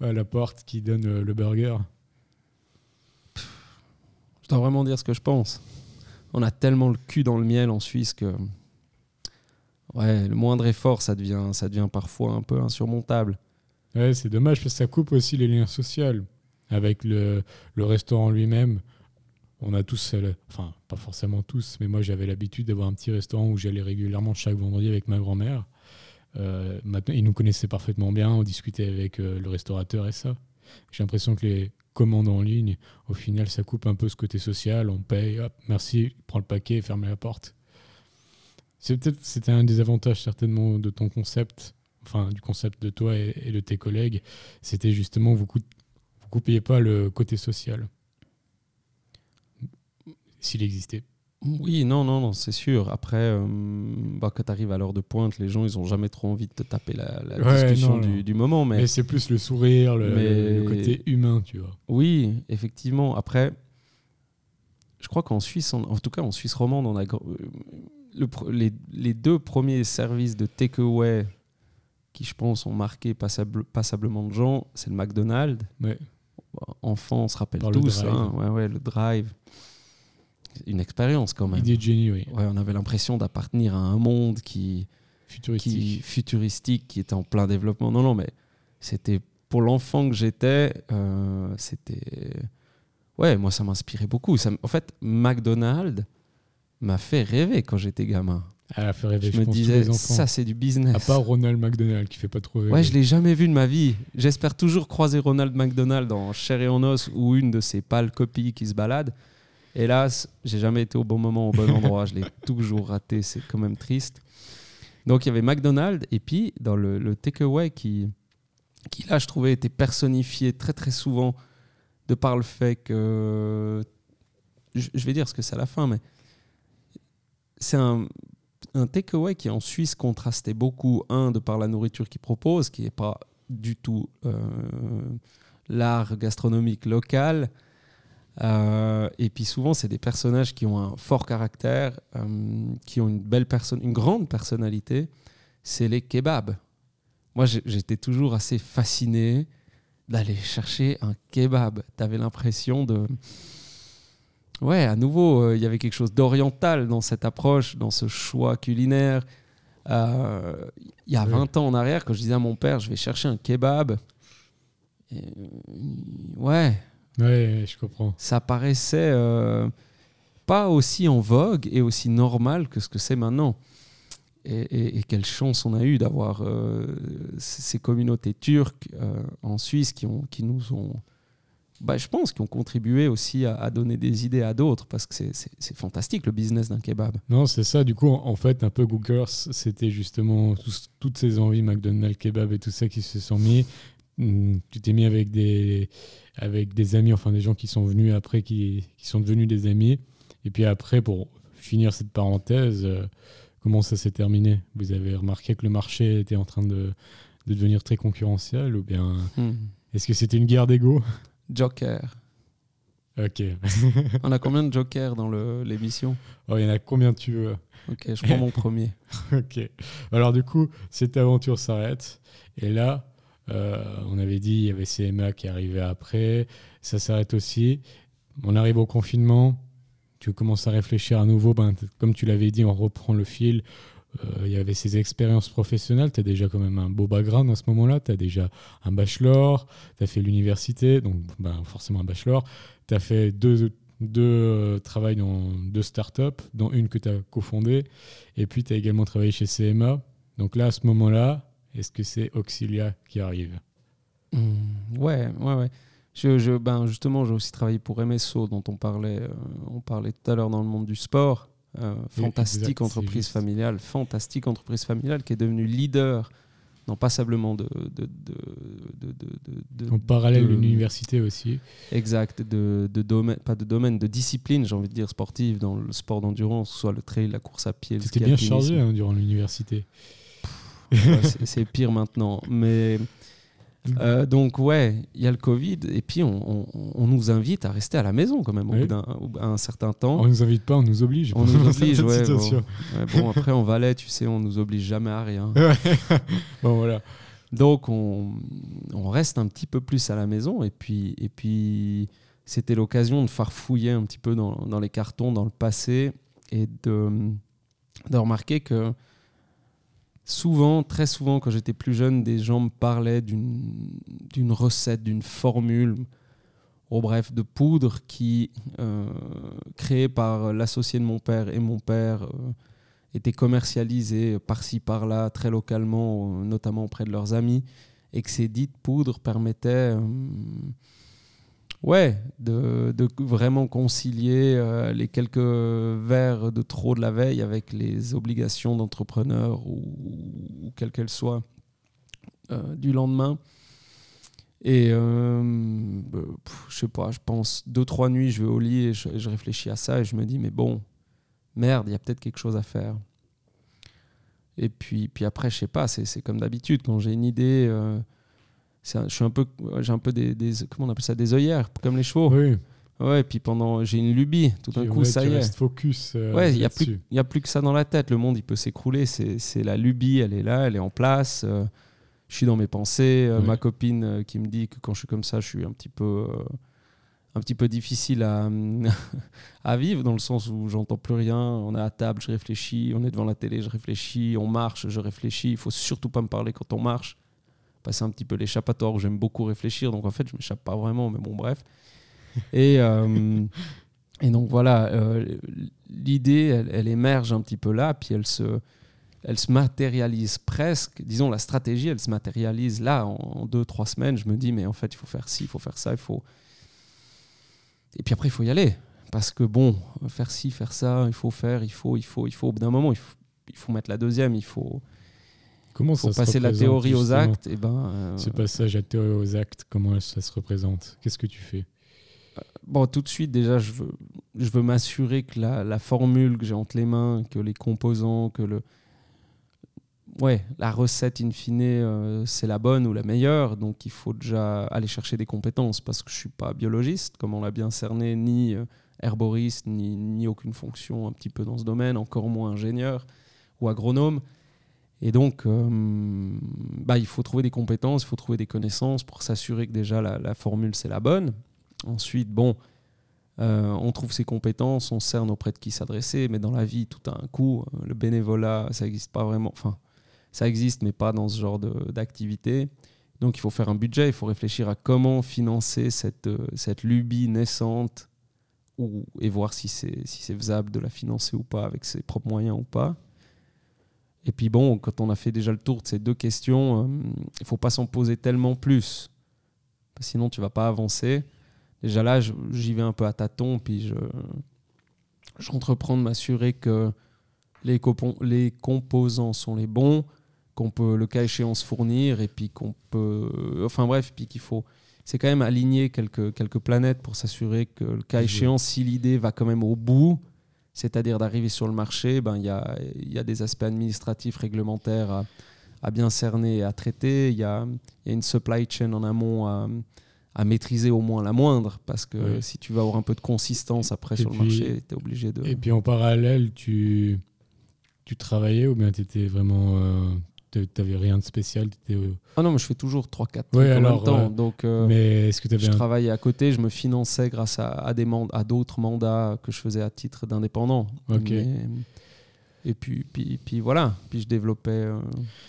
à la porte qui donne euh, le burger. Je dois vraiment dire ce que je pense. On a tellement le cul dans le miel en Suisse que ouais, le moindre effort, ça devient, ça devient parfois un peu insurmontable. Ouais, c'est dommage parce que ça coupe aussi les liens sociaux avec le, le restaurant lui-même. On a tous, euh, enfin pas forcément tous, mais moi j'avais l'habitude d'avoir un petit restaurant où j'allais régulièrement chaque vendredi avec ma grand-mère. Euh, maintenant, ils nous connaissaient parfaitement bien, on discutait avec euh, le restaurateur et ça. J'ai l'impression que les commandes en ligne, au final, ça coupe un peu ce côté social. On paye, merci, prends le paquet, ferme la porte. C'était un des avantages certainement de ton concept, enfin du concept de toi et, et de tes collègues, c'était justement vous vous coupiez pas le côté social, s'il existait. Oui, non, non, non, c'est sûr. Après, euh, bah, quand tu arrives à l'heure de pointe, les gens, ils ont jamais trop envie de te taper la, la Ouais, discussion non, du, non. du moment. Mais, Mais c'est plus le sourire, le, Mais- le côté humain, tu vois. oui, effectivement. Après, je crois qu'en Suisse, en, en tout cas en Suisse romande, on a euh, le les, les deux premiers services de takeaway qui, je pense, ont marqué passable- passablement de gens, c'est le McDonald's. Ouais. Enfant, on se rappelle Par le tous. drive. hein. ouais, ouais, le drive. Une expérience quand même. Idée de génie, oui. Ouais, on avait l'impression d'appartenir à un monde qui, Futuristique. qui futuristique, qui était en plein développement. Non, non, mais c'était pour l'enfant que j'étais, euh, c'était ouais, moi ça m'inspirait beaucoup. Ça, en fait, McDonald's m'a fait rêver quand j'étais gamin. Elle a fait rêver, Je, je, me pense, disais, ça c'est du business. À part Ronald McDonald qui fait pas trop rêver. Ouais, je l'ai jamais vu de ma vie. J'espère toujours croiser Ronald McDonald dans Chair et en os ou une de ses pâles copies qui se baladent. Hélas, j'ai jamais été au bon moment, au bon endroit. je l'ai (laughs) toujours raté. C'est quand même triste. Donc il y avait McDonald's et puis dans le, le takeaway qui, qui là je trouvais était personnifié très très souvent de par le fait que je, je vais dire ce que c'est à la fin, mais c'est un, un takeaway qui en Suisse contrastait beaucoup, un, de par la nourriture qu'il propose, qui n'est pas du tout euh, l'art gastronomique local. Euh, et puis souvent, c'est des personnages qui ont un fort caractère, euh, qui ont une belle personne, une grande personnalité. C'est les kebabs. Moi, j'étais toujours assez fasciné d'aller chercher un kebab. Tu avais l'impression de ouais, à nouveau, euh, il y avait quelque chose d'oriental dans cette approche, dans ce choix culinaire. Euh, Il y a Oui. 20 ans en arrière, quand je disais à mon père, je vais chercher un kebab, et, euh, ouais, Ouais, je comprends. ça paraissait pas aussi en vogue et aussi normal que ce que c'est maintenant. Et, et- et quelle chance on a eu d'avoir euh, ces communautés turques euh, en Suisse qui, ont, qui nous ont, bah, je pense, qui ont contribué aussi à, à donner des idées à d'autres parce que c'est- fantastique le business d'un kebab. Non, c'est ça. Du coup, en fait, un peu Googers, c'était justement toutes ces envies McDonald's, kebab et tout ça qui se sont mis. Hum, Tu t'es mis avec des, avec des amis, enfin des gens qui sont venus après, qui, qui sont devenus des amis. Et puis après, pour finir cette parenthèse, euh, comment ça s'est terminé? Vous avez remarqué que le marché était en train de, de devenir très concurrentiel ou bien Hmm. est-ce que c'était une guerre d'ego? Joker. Ok. (laughs) On a combien de jokers dans le- l'émission? Oh, il y en a combien tu veux? Ok, je prends mon premier. (laughs) Ok. Alors du coup, cette aventure s'arrête. Et là, euh, on avait dit, il y avait CMA qui arrivait après. Ça s'arrête aussi. On arrive au confinement. Tu commences à réfléchir à nouveau. Ben, comme tu l'avais dit, on reprend le fil. Euh, il y avait ces expériences professionnelles. Tu as déjà quand même un beau background à ce moment-là. Tu as déjà un bachelor. Tu as fait l'université. Donc ben, forcément un bachelor. Tu as fait deux, deux euh, dans deux startups, dont une que tu as cofondée. Et puis, tu as également travaillé chez CMA. Donc là, à ce moment-là, est-ce que c'est Auxilia qui arrive? Hmm, ouais, ouais, ouais. Je, je- ben justement, j'ai aussi travaillé pour MSO, dont on parlait, euh, on parlait tout à l'heure dans le monde du sport. Euh, fantastique exact, entreprise familiale, fantastique entreprise familiale qui est devenue leader, non pas simplement de, de, de, de, En parallèle, de- l'université aussi. exact, de, de domaine, pas de domaine, de discipline, j'ai envie de dire sportive dans le sport d'endurance, soit le trail, la course à pied, C'était bien chargé hein, durant l'université. Ouais, c'est pire maintenant. Mais euh, donc, ouais, il y a le Covid. Et puis, on, on- on nous invite à rester à la maison quand même au Oui. bout d'un un certain temps. On nous invite pas, on nous oblige. On nous (laughs) oblige, ouais. Bon. Ouais, bon, après, en Valais, tu sais, on nous oblige jamais à rien. (laughs) Bon, voilà. Donc, on, on reste un petit peu plus à la maison. Et puis, et puis c'était l'occasion de farfouiller un petit peu dans, dans les cartons, dans le passé, et de, de remarquer que souvent, très souvent, quand j'étais plus jeune, des gens me parlaient d'une recette, d'une formule, au bref, de poudre qui, euh, créée par l'associé de mon père. Et mon père, euh, était commercialisée par-ci, par-là, très localement, euh, notamment auprès de leurs amis, et que ces dites poudres permettaient ouais, de, de vraiment concilier euh, les quelques verres de trop de la veille avec les obligations d'entrepreneur ou, ou quelles qu'elles soient euh, du lendemain. Et euh, pff, je sais pas, je pense deux, trois nuits, je vais au lit et je, je réfléchis à ça et je me dis, mais bon, merde, il y a peut-être quelque chose à faire. Et puis, puis après, je sais pas, c'est comme d'habitude, quand j'ai une idée, euh, je suis un peu, j'ai un peu des, des- comment on appelle ça, des œillères, comme les chevaux. Oui. Ouais, et puis pendant, j'ai une lubie, tout d'un coup, ouais, ça tu y est. focus. euh, Ouais, il n'y a, plus- il y a plus que ça dans la tête. Le monde, il peut s'écrouler. C'est la lubie, elle est là, elle est en place. Euh, je suis dans mes pensées. Euh, Ouais. Ma copine euh, qui me dit que quand je suis comme ça, je suis un petit peu, un petit peu difficile à, (laughs) à vivre, dans le sens où j'entends plus rien. On est à table, je réfléchis. On est devant la télé, je réfléchis. On marche, je réfléchis. Il faut surtout pas me parler quand on marche. Passer un petit peu l'échappatoire où j'aime beaucoup réfléchir. Donc en fait, je m'échappe pas vraiment, mais bon, bref. (laughs) Et, euh, et donc voilà, euh, l'idée, elle, émerge un petit peu là, puis elle se, elle se matérialise presque. Disons, la stratégie, elle se matérialise là, en, en deux, trois semaines. Je me dis, mais en fait, il faut faire ci, il faut faire ça, il faut. Et puis après, il faut y aller. Parce que bon, faire ci, faire ça, il faut faire, il faut, il faut, il faut. Au bout d'un moment, il faut, il faut mettre la deuxième, il faut, Comment ça se passer la représente, théorie aux actes. Et ben, euh, Ce passage à théorie aux actes, comment ça se représente? Qu'est-ce que tu fais? Bon, tout de suite, déjà, je veux, je veux m'assurer que la, la formule que j'ai entre les mains, que les composants, que le. Ouais, la recette, in fine, euh, c'est la bonne ou la meilleure. Donc, il faut déjà aller chercher des compétences parce que je ne suis pas biologiste, comme on l'a bien cerné, ni euh, herboriste, ni, ni aucune fonction un petit peu dans ce domaine, encore moins ingénieur ou agronome. Et donc, euh, bah, il faut trouver des compétences, il faut trouver des connaissances pour s'assurer que déjà la, formule, c'est la bonne. Ensuite, bon, on trouve ses compétences, on cerne auprès de qui s'adresser, mais dans la vie, tout a un coût. Le bénévolat, ça n'existe pas vraiment. Enfin, ça existe, mais pas dans ce genre d'activité. Donc il faut faire un budget, il faut réfléchir à comment financer cette, cette lubie naissante ou, et voir si c'est si faisable de la financer ou pas avec ses propres moyens ou pas. Et puis bon, quand on a fait déjà le tour de ces deux questions, euh, il ne faut pas s'en poser tellement plus. Sinon, tu vas pas avancer. Déjà là, j'y vais un peu à tâtons, puis je, j'entreprends de m'assurer que les, les composants sont les bons, qu'on peut, le cas échéant, se fournir, et puis qu'on peut. Enfin bref, puis qu'il faut. C'est quand même aligner quelques, quelques planètes pour s'assurer que le cas échéant, si l'idée va quand même au bout, c'est-à-dire d'arriver sur le marché, ben, il y, a, y, a, des aspects administratifs, réglementaires à, bien cerner et à traiter. Il y a, y a, une supply chain en amont à, à, maîtriser au moins la moindre, parce que si tu veux avoir un peu de consistance après sur le marché, tu es obligé de... Et puis en parallèle, tu, tu travaillais ou bien tu étais vraiment... Euh, tu n'avais rien de spécial Ah non, mais je fais toujours 3-4 trucs en même temps. Donc, euh, mais est-ce que je travaillais à côté, je me finançais grâce à, à, des à d'autres mandats que je faisais à titre d'indépendant. et puis, puis, puis, voilà, puis je développais, euh,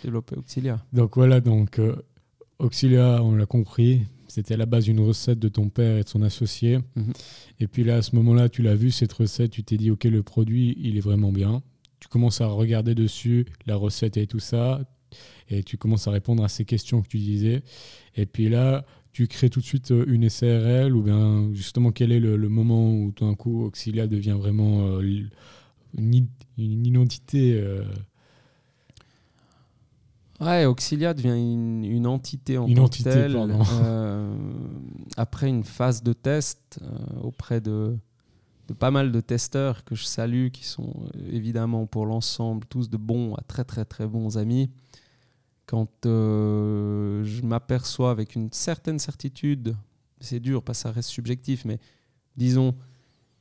développais Auxilia. Donc voilà, donc euh, Auxilia, on l'a compris, c'était à la base une recette de ton père et de son associé. Mhm. Et puis là, à ce moment-là, tu l'as vu, cette recette, tu t'es dit, OK, le produit, il est vraiment bien tu commences à regarder dessus la recette et tout ça, et tu commences à répondre à ces questions que tu disais. Et puis là, tu crées tout de suite euh, une SRL, ou bien justement, quel est le, moment où tout d'un coup Auxilia devient vraiment euh, une, identité euh, Ouais, Auxilia devient une, entité en tant que telle. après une phase de test auprès de, de pas mal de testeurs que je salue, qui sont euh, évidemment pour l'ensemble tous de bons à très très très bons amis. Quand euh, je m'aperçois avec une certaine certitude, c'est dur parce que ça reste subjectif, mais disons,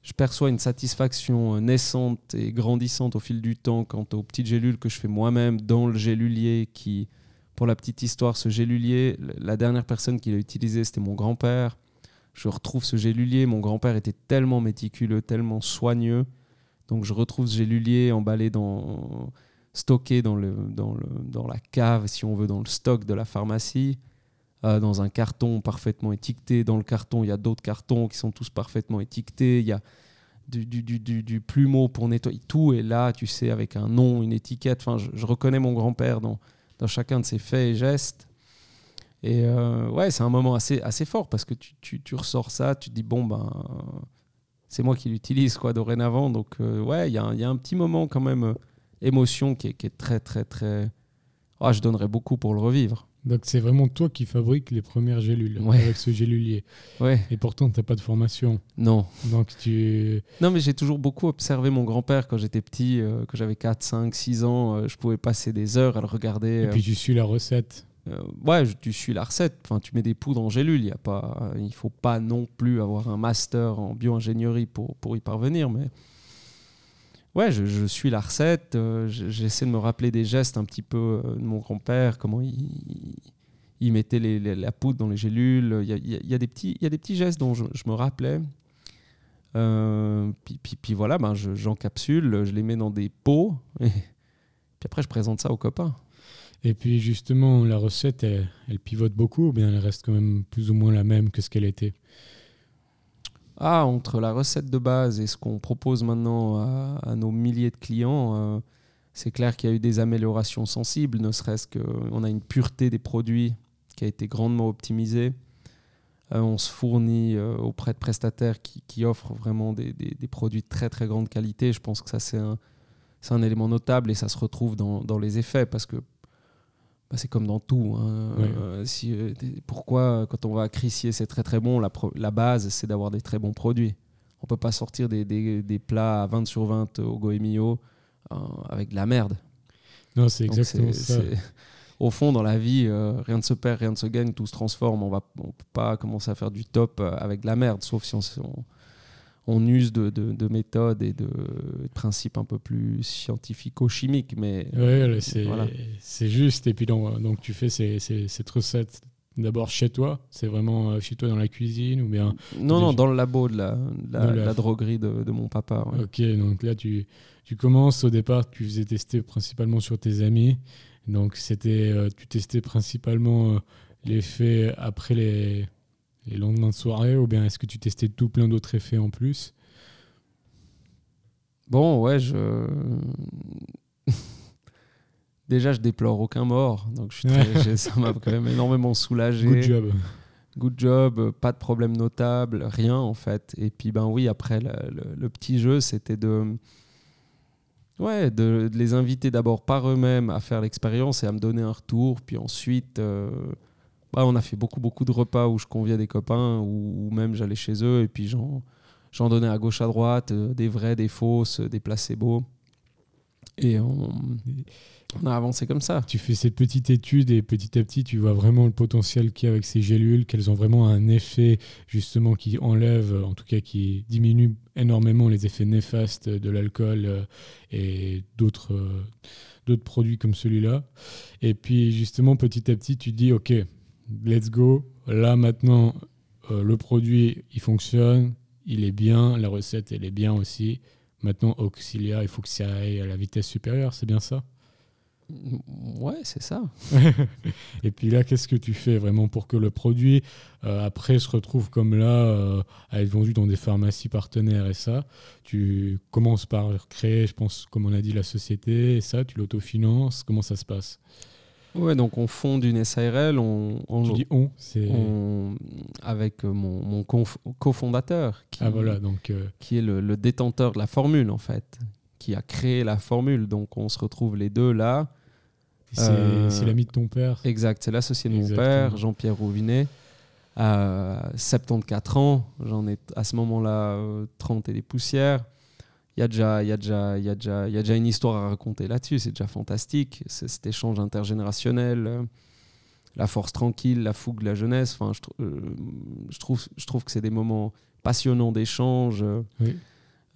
je perçois une satisfaction euh, naissante et grandissante au fil du temps quant aux petites gélules que je fais moi-même dans le gélulier qui, pour la petite histoire, ce gélulier, la dernière personne qui l'a utilisé, c'était mon grand-père je retrouve ce gélulier. Mon grand-père était tellement méticuleux, tellement soigneux. Donc je retrouve ce gélulier emballé dans stocké dans, le, dans, le, dans la cave, si on veut, dans le stock de la pharmacie, euh, dans un carton parfaitement étiqueté. Dans le carton, il y a d'autres cartons qui sont tous parfaitement étiquetés. Il y a du, du, du, du, plumeau pour nettoyer. Tout est là, tu sais, avec un nom, une étiquette. Enfin, je, je reconnais mon grand-père dans, dans chacun de ses faits et gestes. Et euh, ouais, c'est un moment assez, assez fort parce que tu, tu, tu, ressors ça, tu te dis, bon, ben, c'est moi qui l'utilise quoi, dorénavant. Donc, euh, ouais, il y, y, a un petit moment quand même, euh, émotion qui est, qui est, très, très, très. Oh, je donnerais beaucoup pour le revivre. Donc, c'est vraiment toi qui fabriques les premières gélules avec ce gélulier. Ouais. Et pourtant, tu n'as pas de formation. Non. Donc, tu. Non, mais j'ai toujours beaucoup observé mon grand-père quand j'étais petit, quand j'avais 4, 5, 6 ans. je pouvais passer des heures à le regarder. Et puis, tu suis la recette. Euh, ouais, tu suis la recette. Enfin, tu mets des poudres en gélule. Il ne il faut pas non plus avoir un master en bio-ingénierie pour, pour y parvenir. Mais ouais, je, suis la recette. Euh, j'essaie de me rappeler des gestes un petit peu euh, de mon grand-père, comment il, mettait les, la poudre dans les gélules. Il y a, des, petits, il y a des petits gestes dont je, me rappelais. puis, puis, voilà, ben j'encapsule, je les mets dans des pots. Et puis après, je présente ça aux copains. Et puis justement, la recette, elle, pivote beaucoup ou bien elle reste quand même plus ou moins la même que ce qu'elle était? Ah, entre la recette de base et ce qu'on propose maintenant à, nos milliers de clients, euh, c'est clair qu'il y a eu des améliorations sensibles, ne serait-ce qu'on a une pureté des produits qui a été grandement optimisée. Euh, on se fournit euh, auprès de prestataires qui, offrent vraiment des, produits de très très grande qualité. Je pense que ça c'est un, un, élément notable et ça se retrouve dans, dans les effets parce que bah, c'est comme dans tout. Hein. Euh, si, euh, pourquoi, quand on va à Crissier, c'est très très bon, la, la base, c'est d'avoir des très bons produits. On peut pas sortir des, des, des, plats à 20 sur 20 au Goemio euh, avec de la merde. Non, c'est exactement ça. Au fond, dans la vie, rien ne se perd, rien ne se gagne, tout se transforme. On ne peut pas commencer à faire du top avec de la merde, sauf si on, on on use de, de, méthodes et de, principes un peu plus scientifico-chimiques. Mais ouais, c'est juste. Et puis donc, donc tu fais ces, cette recette d'abord chez toi C'est vraiment euh, chez toi dans la cuisine ou bien Non, non, dans le labo de la, la, droguerie de, de mon papa. ouais. Ok, donc là, tu, tu commences au départ, tu faisais tester principalement sur tes amis. Donc, c'était, euh, tu testais principalement euh, l'effet après les, les lendemains de soirée ou bien est-ce que tu testais tout plein d'autres effets en plus? Bon, ouais, je. (laughs) Déjà, je déplore aucun mort, donc je suis très- ça m'a quand même énormément soulagé. Good job. Good job, pas de problème notable, rien en fait. Et puis ben oui, après le, le- le petit jeu, c'était de ouais, de, de les inviter d'abord par eux-mêmes à faire l'expérience et à me donner un retour. Puis ensuite, euh, bah, on a fait beaucoup beaucoup de repas où je conviais des copains ou, même j'allais chez eux et puis j'en j'en donnais à gauche à droite, euh, des vrais, des fausses, des placebos. Et on, on a avancé comme ça. Tu fais cette petite étude et petit à petit, tu vois vraiment le potentiel qu'il y a avec ces gélules, qu'elles ont vraiment un effet justement qui enlève, en tout cas qui diminue énormément les effets néfastes de l'alcool euh, et d'autres euh, d'autres produits comme celui-là. Et puis justement, petit à petit, tu dis, OK, let's go. Là maintenant, euh, le produit, il fonctionne, il est bien, la recette, elle est bien aussi. Maintenant, auxiliaire, il faut que ça aille à la vitesse supérieure, c'est bien ça? Ouais, c'est ça. (laughs) Et puis là, qu'est-ce que tu fais vraiment pour que le produit, euh, après, se retrouve comme là, euh, à être vendu dans des pharmacies partenaires et ça? Tu commences par créer, je pense, comme on a dit, la société et ça, tu l'autofinances. Comment ça se passe? Ouais, donc on fonde une SARL, on, on- Tu dis on, c'est. on- avec euh, mon, mon conf- cofondateur qui, Ah voilà, donc. euh, qui est le, le détenteur de la formule en fait, qui a créé la formule. Donc on se retrouve les deux là. c'est Euh, c'est l'ami de ton père. Exact, c'est l'associé de mon père, Jean-Pierre Rouvinet. À 74 ans, j'en ai à ce moment-là euh, 30 et des poussières. Il y, a déjà, il, y a déjà, il, y a déjà, il y a déjà une histoire à raconter là-dessus, c'est déjà fantastique. C'est cet échange intergénérationnel, euh, la force tranquille, la fougue de la jeunesse. Enfin, je, euh, je, trouve, je trouve que c'est des moments passionnants d'échange. euh, Oui.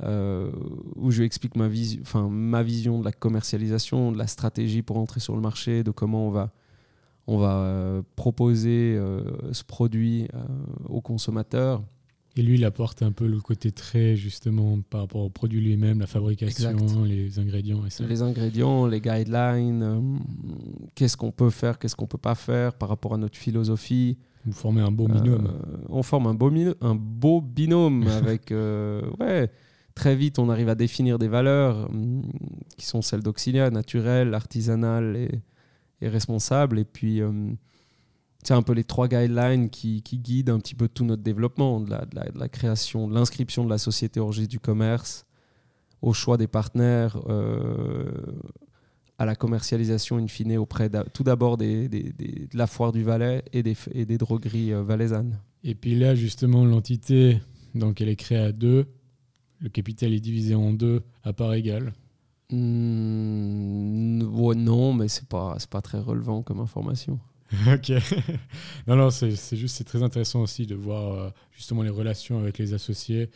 euh, où je lui explique ma, vision, enfin, ma vision de la commercialisation, de la stratégie pour entrer sur le marché, de comment on va, on va euh, proposer euh, ce produit aux consommateurs. Et lui, il apporte un peu le côté très, justement, par rapport au produit lui-même, la fabrication, Exact. les ingrédients et ça. Les ingrédients, les guidelines, euh, qu'est-ce qu'on peut faire, qu'est-ce qu'on peut pas faire par rapport à notre philosophie. Vous formez un beau binôme. Euh, on forme un beau, un beau binôme (laughs) avec. euh, ouais, très vite, on arrive à définir des valeurs hum, qui sont celles d'Auxilia, naturelles, artisanales et, et responsables. Et puis, c'est un peu les trois guidelines qui, qui guident un petit peu tout notre développement, de la, de la- de la création, de l'inscription de la société au registre du commerce, au choix des partenaires, euh, à la commercialisation in fine auprès tout d'abord des, des- des- de la foire du Valais et des, et des drogueries euh, valaisannes. Et puis là, justement, l'entité, donc elle est créée à deux. Le capital est divisé en deux à part égale. Hmm, ouais, non, mais c'est pas, pas très relevant comme information. (laughs) ok. non, non, c'est juste, c'est très intéressant aussi de voir euh, justement les relations avec les associés.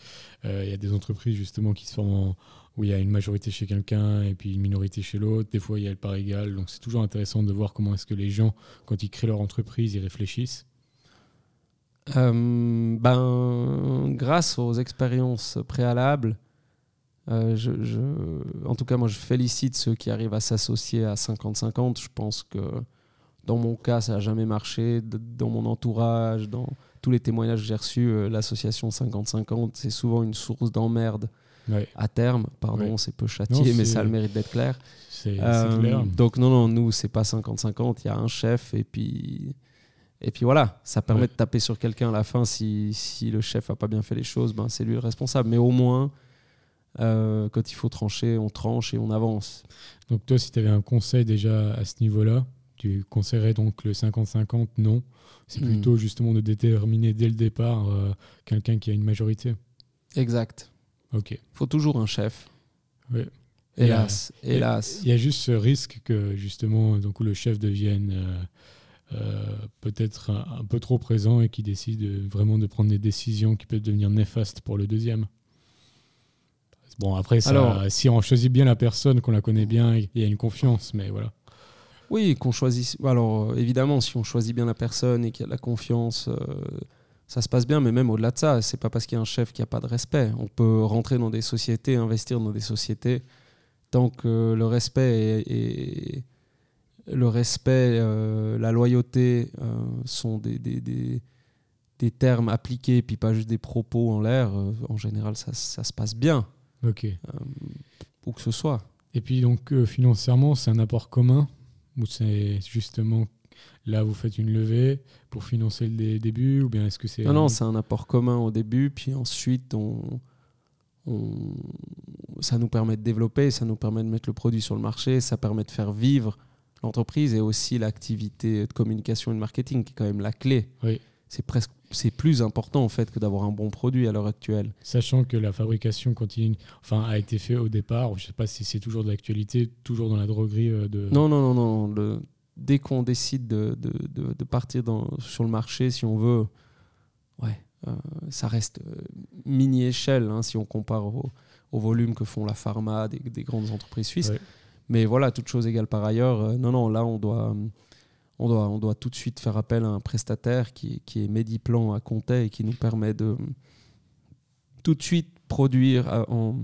Euh, Il y a des entreprises justement qui se forment en- où il y a une majorité chez quelqu'un et puis une minorité chez l'autre. Des fois, il y a le part égal. Donc, c'est toujours intéressant de voir comment est-ce que les gens, quand ils créent leur entreprise, ils réfléchissent. Euh, ben, grâce aux expériences préalables, je- en tout cas, moi, je félicite ceux qui arrivent à s'associer à 50-50. Je pense que dans mon cas, ça n'a jamais marché. Dans mon entourage, dans tous les témoignages que j'ai reçus, euh, l'association 50-50, c'est souvent une source d'emmerde Ouais, à terme. Pardon, Ouais. c'est peu Non, châtié, mais ça a le mérite d'être clair. c'est c'est Euh, clair. donc non, non, nous, c'est pas 50-50. Il y a un chef et puis, et puis voilà, ça permet Ouais. de taper sur quelqu'un à la fin. Si, si le chef a pas bien fait les choses, ben, c'est lui le responsable. Mais au moins, euh, quand il faut trancher, on tranche et on avance. Donc, toi, si tu avais un conseil déjà à ce niveau-là, tu conseillerais donc le 50-50 Non. C'est Hmm. plutôt justement de déterminer dès le départ euh, quelqu'un qui a une majorité. Exact. Ok. faut toujours un chef. Ouais. Hélas, hélas. Il y a juste ce risque que justement, donc, le chef devienne euh, euh, peut-être un, un peu trop présent et qui décide vraiment de prendre des décisions qui peuvent devenir néfastes pour le deuxième. Bon, après, ça, Alors- si on choisit bien la personne, qu'on la connaît bien, il y a une confiance, mais voilà. Oui, qu'on choisisse. Alors, euh, évidemment, si on choisit bien la personne et qu'il y a de la confiance, euh, ça se passe bien. Mais même au-delà de ça, c'est pas parce qu'il y a un chef qu'il n'y a pas de respect. On peut rentrer dans des sociétés, investir dans des sociétés, tant que le respect et, le respect, euh, la loyauté sont des, des, des, des, termes appliqués, puis pas juste des propos en l'air. en général, ça, ça, se passe bien. Ok. où que ce soit. Et puis donc financièrement, c'est un apport commun ou c'est justement là vous faites une levée pour financer le début ou bien est-ce que c'est non non c'est un apport commun au début puis ensuite on, ça nous permet de développer ça nous permet de mettre le produit sur le marché ça permet de faire vivre l'entreprise et aussi l'activité de communication et de marketing qui est quand même la clé oui. c'est presque c'est plus important en fait que d'avoir un bon produit à l'heure actuelle. Sachant que la fabrication continue, enfin, a été faite au départ, je ne sais pas si c'est toujours de l'actualité, toujours dans la droguerie euh, de. Non, non, non, non. Le, dès qu'on décide de, de, de, partir dans, sur le marché, si on veut, ouais, euh, ça reste euh, mini-échelle hein, si on compare au, au, volume que font la pharma des, des grandes entreprises suisses. Mais voilà, toute chose égale par ailleurs, non, non, là, on doit on doit, on doit tout de suite faire appel à un prestataire qui, qui est Mediplan à Comté et qui nous permet de tout de suite produire euh, en,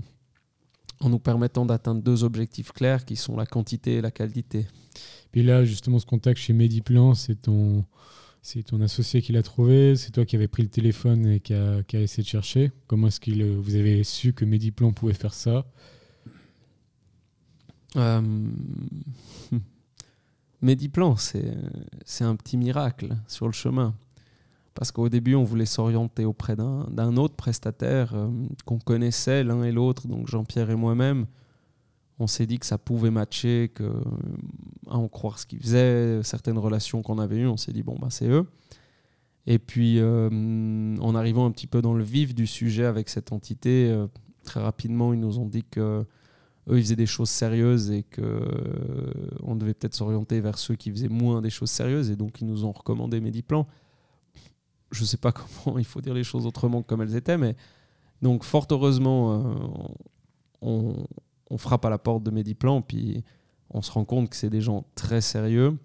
en nous permettant d'atteindre deux objectifs clairs qui sont la quantité et la qualité. Puis là, justement, ce contact chez Mediplan, c'est ton, c'est ton associé qui l'a trouvé, c'est toi qui avais pris le téléphone et qui a, qui a essayé de chercher. Comment est-ce que vous avez su que Mediplan pouvait faire ça? Euh... Mediplan, c'est un petit miracle sur le chemin. Parce qu'au début, on voulait s'orienter auprès d'un autre prestataire euh, qu'on connaissait l'un et l'autre, donc Jean-Pierre et moi-même. On s'est dit que ça pouvait matcher, que, à en croire ce qu'ils faisaient, certaines relations qu'on avait eues, on s'est dit, bon, bah, c'est eux. Et puis, euh, en arrivant un petit peu dans le vif du sujet avec cette entité, euh, très rapidement, ils nous ont dit que eux, ils faisaient des choses sérieuses et que euh, on devait peut-être s'orienter vers ceux qui faisaient moins des choses sérieuses. Et donc, ils nous ont recommandé Mediplan. Je ne sais pas (laughs) comment il faut dire les choses autrement que comme elles étaient, mais donc, fort heureusement, euh, on, on, frappe à la porte de Mediplan, puis on se rend compte que c'est des gens très sérieux,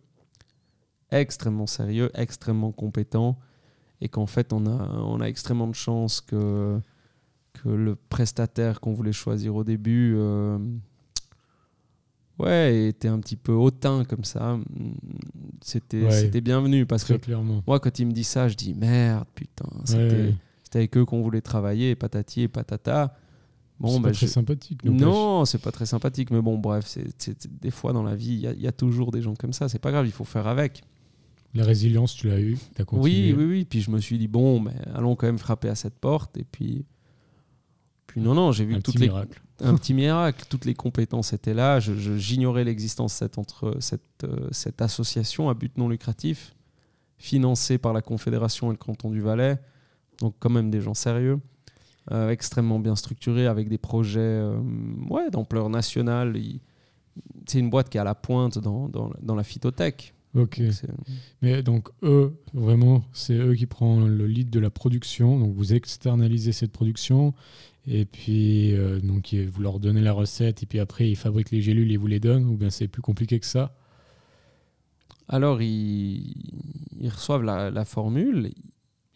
extrêmement sérieux, extrêmement compétents, et qu'en fait, on a, on a extrêmement de chance que que le prestataire qu'on voulait choisir au début euh, ouais, était un petit peu hautain comme ça. C'était c'était bienvenu parce que moi, quand il me dit ça, je dis merde, putain, c'était avec eux qu'on voulait travailler, patati et patata. Bon, c'est bah, pas très sympathique. Non, c'est pas très sympathique, mais bon, bref, c'est des fois dans la vie, il y, a toujours des gens comme ça. C'est pas grave, il faut faire avec. La résilience, tu l'as eu, as continué. Oui, oui, oui. Puis je me suis dit bon, mais allons quand même frapper à cette porte et puis non, non, j'ai vu un toutes les... un (laughs) petit miracle. Toutes les compétences étaient là. J'ignorais l'existence cette, entre cette, euh, cette association à but non lucratif, financée par la Confédération et le canton du Valais. Donc quand même des gens sérieux, euh, extrêmement bien structurés, avec des projets euh, ouais, d'ampleur nationale. C'est une boîte qui est à la pointe dans, dans, dans la phytothèque. Ok. Mais donc eux, vraiment, c'est eux qui prennent le lead de la production. Donc vous externalisez cette production et puis, euh, donc, vous leur donnez la recette, et puis après, ils fabriquent les gélules et vous les donnent, ou bien c'est plus compliqué que ça? Alors, ils, reçoivent la, formule.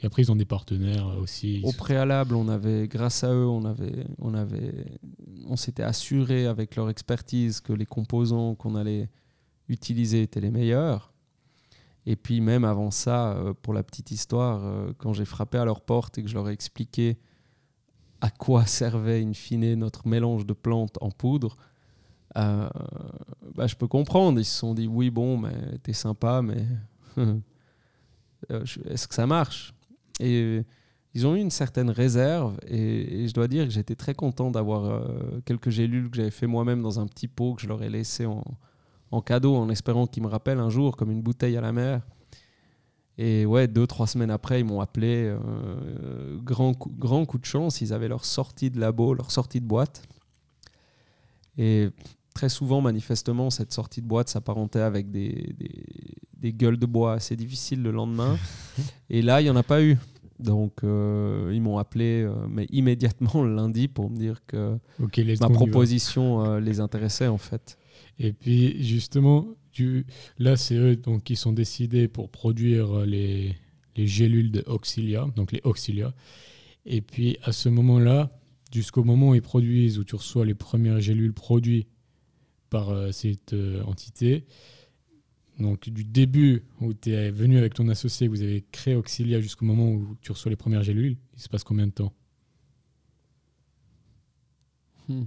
Et après, ils ont des partenaires aussi. Au préalable, on avait, grâce à eux, on avait, on avait, on s'était assuré avec leur expertise que les composants qu'on allait utiliser étaient les meilleurs. Et puis même avant ça, euh, pour la petite histoire, euh, quand j'ai frappé à leur porte et que je leur ai expliqué à quoi (laughs) servait in fine notre mélange de plantes en poudre, euh, bah, je peux comprendre. Ils se sont dit oui, bon, mais t'es sympa, mais (laughs) est-ce que ça marche? Et ils ont eu une certaine réserve, et, je dois dire que j'étais très content d'avoir quelques gélules que j'avais fait moi-même dans un petit pot que je leur ai laissé en, en cadeau, en espérant qu'ils me rappellent un jour comme une bouteille à la mer. Et ouais, deux, trois semaines après, ils m'ont appelé. Euh, grand, coup, grand coup de chance, ils avaient leur sortie de labo, leur sortie de boîte. Et très souvent, manifestement, cette sortie de boîte s'apparentait avec des, des, des, gueules de bois assez difficiles le lendemain. (laughs) Et là, il n'y en a pas eu. Donc, euh, ils m'ont appelé, euh, mais immédiatement le lundi, pour me dire que ma proposition les intéressait en fait. Et puis, justement, là, c'est eux donc, qui sont décidés pour produire les, les gélules de Auxilia, donc les Auxilia. Et puis à ce moment-là, jusqu'au moment où ils produisent, où tu reçois les premières gélules produites par euh, cette euh, entité, donc du début où tu es venu avec ton associé, vous avez créé Auxilia jusqu'au moment où tu reçois les premières gélules, il se passe combien de temps? Hmm.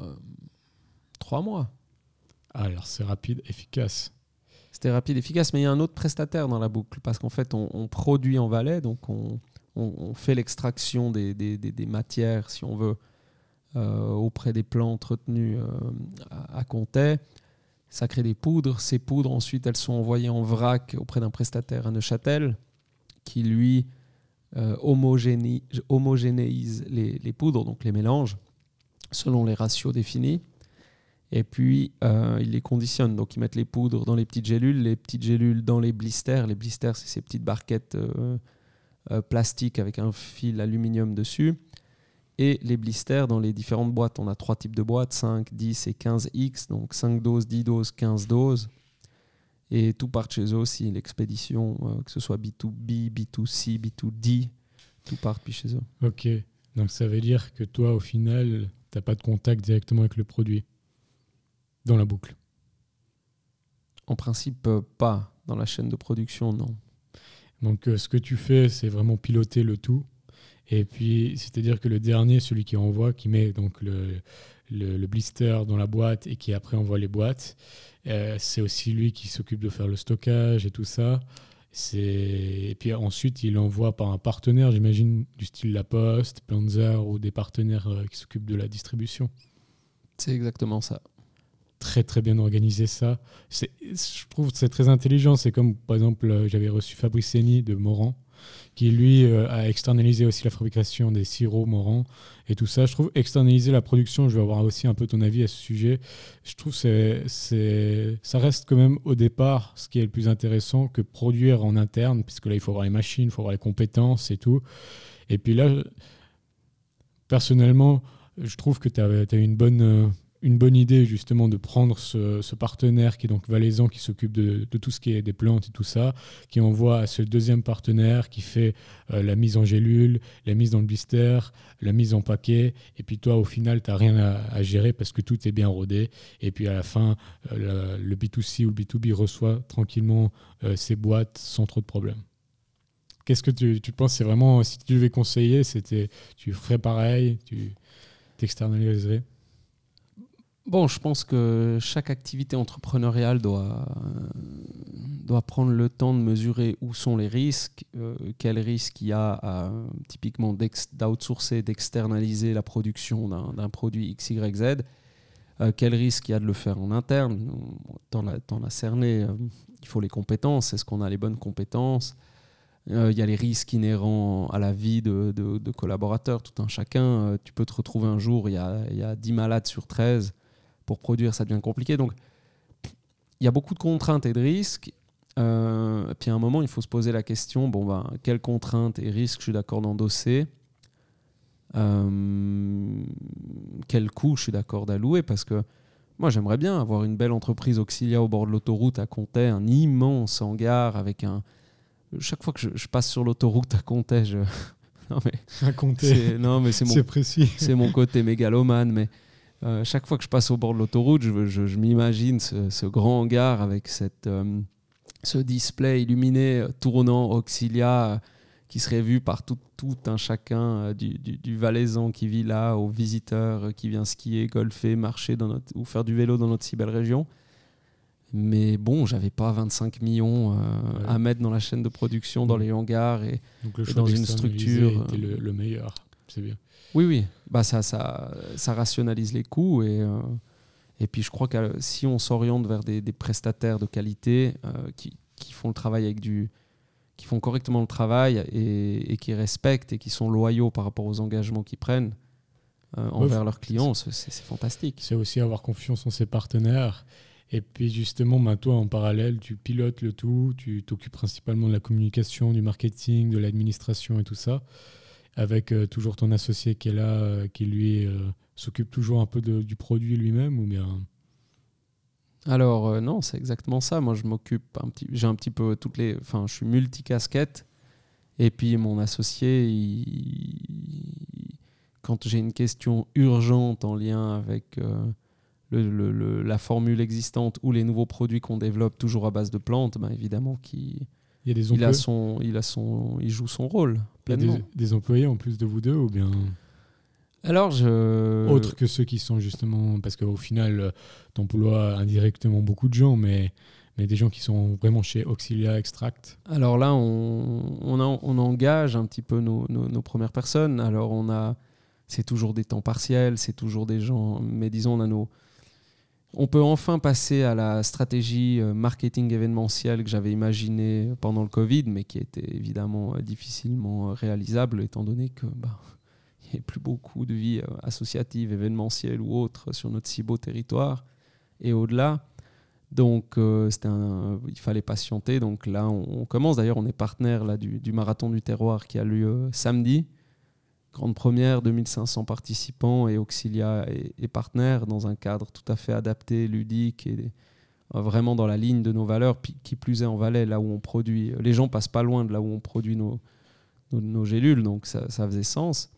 euh, Trois mois. Ah, alors c'est rapide, efficace. C'était rapide, efficace, mais il y a un autre prestataire dans la boucle parce qu'en fait, on, produit en Valais, donc on, fait l'extraction des, matières, si on veut, euh, auprès des plants entretenus euh, à, à Comté. Ça crée des poudres. Ces poudres, ensuite, elles sont envoyées en vrac auprès d'un prestataire à Neuchâtel qui, lui, euh, homogénéise les, poudres, donc les mélanges, selon les ratios définis. Et puis, euh, ils les conditionnent. Donc, ils mettent les poudres dans les petites gélules, les petites gélules dans les blisters. Les blisters, c'est ces petites barquettes euh, euh, plastiques avec un fil aluminium dessus. Et les blisters dans les différentes boîtes. On a trois types de boîtes 5, 10 et 15X. Donc, 5 doses, 10 doses, 15 doses. Et tout part chez eux aussi. L'expédition, que ce soit B2B, B2C, B2D, tout part depuis chez eux. Ok. Donc, ça veut dire que toi, au final, tu n'as pas de contact directement avec le produit dans la boucle En principe, euh, pas dans la chaîne de production, non. Donc, euh, ce que tu fais, c'est vraiment piloter le tout. Et puis, c'est-à-dire que le dernier, celui qui envoie, qui met donc le, le, blister dans la boîte et qui après envoie les boîtes, euh, c'est aussi lui qui s'occupe de faire le stockage et tout ça. Et puis ensuite, il envoie par un partenaire, j'imagine, du style La Poste, Planzer ou des partenaires qui s'occupent de la distribution. C'est exactement ça très très bien organisé ça. Je trouve que c'est très intelligent. C'est comme par exemple, euh, j'avais reçu Fabrice Seni de Moran, qui lui euh, a externalisé aussi la fabrication des sirops Moran et tout ça. Je trouve externaliser la production, je vais avoir aussi un peu ton avis à ce sujet. Je trouve que c'est, ça reste quand même au départ ce qui est le plus intéressant que produire en interne, puisque là il faut avoir les machines, il faut avoir les compétences et tout. Et puis là, personnellement, je trouve que tu as, as une bonne euh, une bonne idée justement de prendre ce, partenaire qui est donc valaisan, qui s'occupe de, tout ce qui est des plantes et tout ça, qui envoie à ce deuxième partenaire qui fait euh, la mise en gélule, la mise dans le blister, la mise en paquet, et puis toi au final tu n'as rien à, gérer parce que tout est bien rodé, et puis à la fin euh, le B2C ou le B2B reçoit tranquillement euh, ses boîtes sans trop de problèmes. Qu'est-ce que tu, tu penses? C'est vraiment, si tu devais conseiller, c'était, tu ferais pareil, tu t'externaliserais? Bon, je pense que chaque activité entrepreneuriale doit, doit prendre le temps de mesurer où sont les risques, euh, quels risques il y a typiquement d'outsourcer, d'externaliser la production d'un produit X, Y, Z, euh, quel risque il y a de le faire en interne. T'en as, cerné, euh, il faut les compétences, est-ce qu'on a les bonnes compétences? Il y a les risques inhérents à la vie de, de, collaborateurs, tout un chacun. tu peux te retrouver un jour, il y a, il y a 10 malades sur 13 pour produire, ça devient compliqué. Donc, il y a beaucoup de contraintes et de risques. Euh, puis à un moment, il faut se poser la question bon, ben, quelles contraintes et risques je suis d'accord d'endosser euh, Quel coût je suis d'accord d'allouer? Parce que moi, j'aimerais bien avoir une belle entreprise auxiliaire au bord de l'autoroute à Comté, un immense hangar avec un. Chaque fois que je, passe sur l'autoroute à Comté, je. (laughs) non, mais. À Comté. Non, mais c'est mon. précis. C'est mon côté mégalomane, mais euh, chaque fois que je passe au bord de l'autoroute, je, m'imagine ce, grand hangar avec cette, euh, ce display illuminé euh, tournant Auxilia qui serait vu par tout, un chacun du, du, Valaisan qui vit là, aux visiteurs qui vient skier, golfer, marcher dans notre, ou faire du vélo dans notre si belle région. Mais bon, j'avais pas 25 millions à mettre dans la chaîne de production, dans les hangars et, dans une structure. Était le, le meilleur, c'est bien. Oui, oui. Bah, ça, ça, ça rationalise les coûts. Et, euh, et puis, je crois que si on s'oriente vers des, prestataires de qualité euh, qui, qui, font le travail avec du qui font correctement le travail et, et, qui respectent et qui sont loyaux par rapport aux engagements qu'ils prennent euh, envers leurs clients, c'est fantastique. C'est aussi avoir confiance en ses partenaires. Et puis justement, bah, toi, en parallèle, tu pilotes le tout, tu t'occupes principalement de la communication, du marketing, de l'administration et tout ça avec euh, toujours ton associé qui est là, euh, qui lui euh, s'occupe toujours un peu du produit lui-même ou bien? Alors non, c'est exactement ça. Moi, je m'occupe un petit, j'ai un petit peu toutes les, enfin, je suis multicasquette. Et puis mon associé, quand j'ai une question urgente en lien avec la formule existante ou les nouveaux produits qu'on développe toujours à base de plantes, ben évidemment qu'il il, y a des il, a son, il, a son, il joue son rôle. Il y a des, employés en plus de vous deux ou bien? Alors, je. Autre que ceux qui sont justement. Parce qu'au final, tu emploies indirectement beaucoup de gens, mais, mais des gens qui sont vraiment chez Auxilia Extract. Alors là, on, on, on engage un petit peu nos, nos, nos, premières personnes. Alors, on a. C'est toujours des temps partiels, c'est toujours des gens. Mais disons, on a nos, on peut enfin passer à la stratégie euh, marketing événementielle que j'avais imaginée pendant le Covid, mais qui était évidemment euh, difficilement euh, réalisable étant donné que bah, (laughs) il n'y a plus beaucoup de vie associative, événementielle ou autre sur notre si beau territoire et au-delà. Donc, il fallait patienter. Donc là, on, commence. D'ailleurs, on est partenaire là, du, marathon du terroir qui a lieu samedi grande première, 2500 participants et Auxilia et, partenaires dans un cadre tout à fait adapté, ludique et euh, vraiment dans la ligne de nos valeurs, qui plus est en Valais, là où on produit. Les gens passent pas loin de là où on produit nos, nos, gélules, donc ça, faisait sens.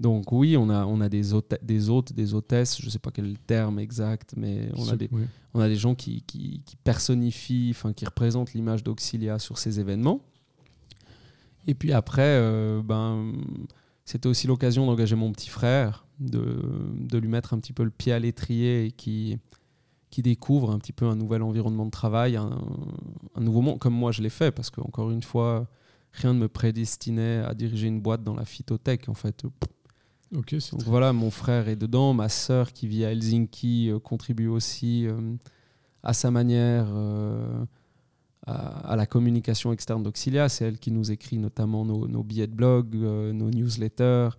Donc oui, on a, on a des, hôtes, des hôtes, des hôtesses, je ne sais pas quel terme exact, mais on a des, on a des gens qui, qui, qui personnifient, enfin, qui représentent l'image d'Auxilia sur ces événements. Et puis après, euh, ben, c'était aussi l'occasion d'engager mon petit frère, de, de, lui mettre un petit peu le pied à l'étrier et qui, qui découvre un petit peu un nouvel environnement de travail, un, nouveau monde, comme moi je l'ai fait, parce qu'encore une fois, rien ne me prédestinait à diriger une boîte dans la phytothèque, en fait. Donc voilà, mon frère est dedans, ma sœur qui vit à Helsinki euh, contribue aussi euh, à sa manière. Euh, à, la communication externe d'Auxilia. C'est elle qui nous écrit notamment nos, billets de blog, euh, nos newsletters.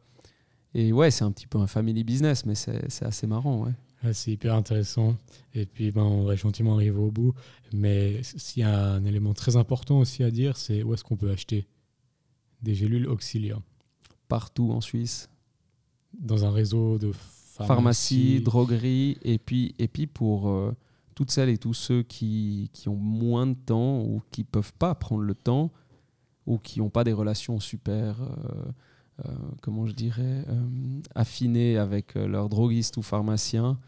Et ouais, c'est un petit peu un family business, mais c'est assez marrant. Ouais. c'est hyper intéressant. Et puis, ben, on va gentiment arriver au bout. Mais s'il y a un élément très important aussi à dire, c'est où est-ce qu'on peut acheter des gélules Auxilia? Partout en Suisse. Dans un réseau de pharmacies, pharmacie, droguerie. Et puis, et puis pour. Euh, toutes celles et tous ceux qui, qui ont moins de temps ou qui ne peuvent pas prendre le temps ou qui n'ont pas des relations super, euh, euh, comment je dirais, euh, affinées avec leur droguiste ou pharmacien,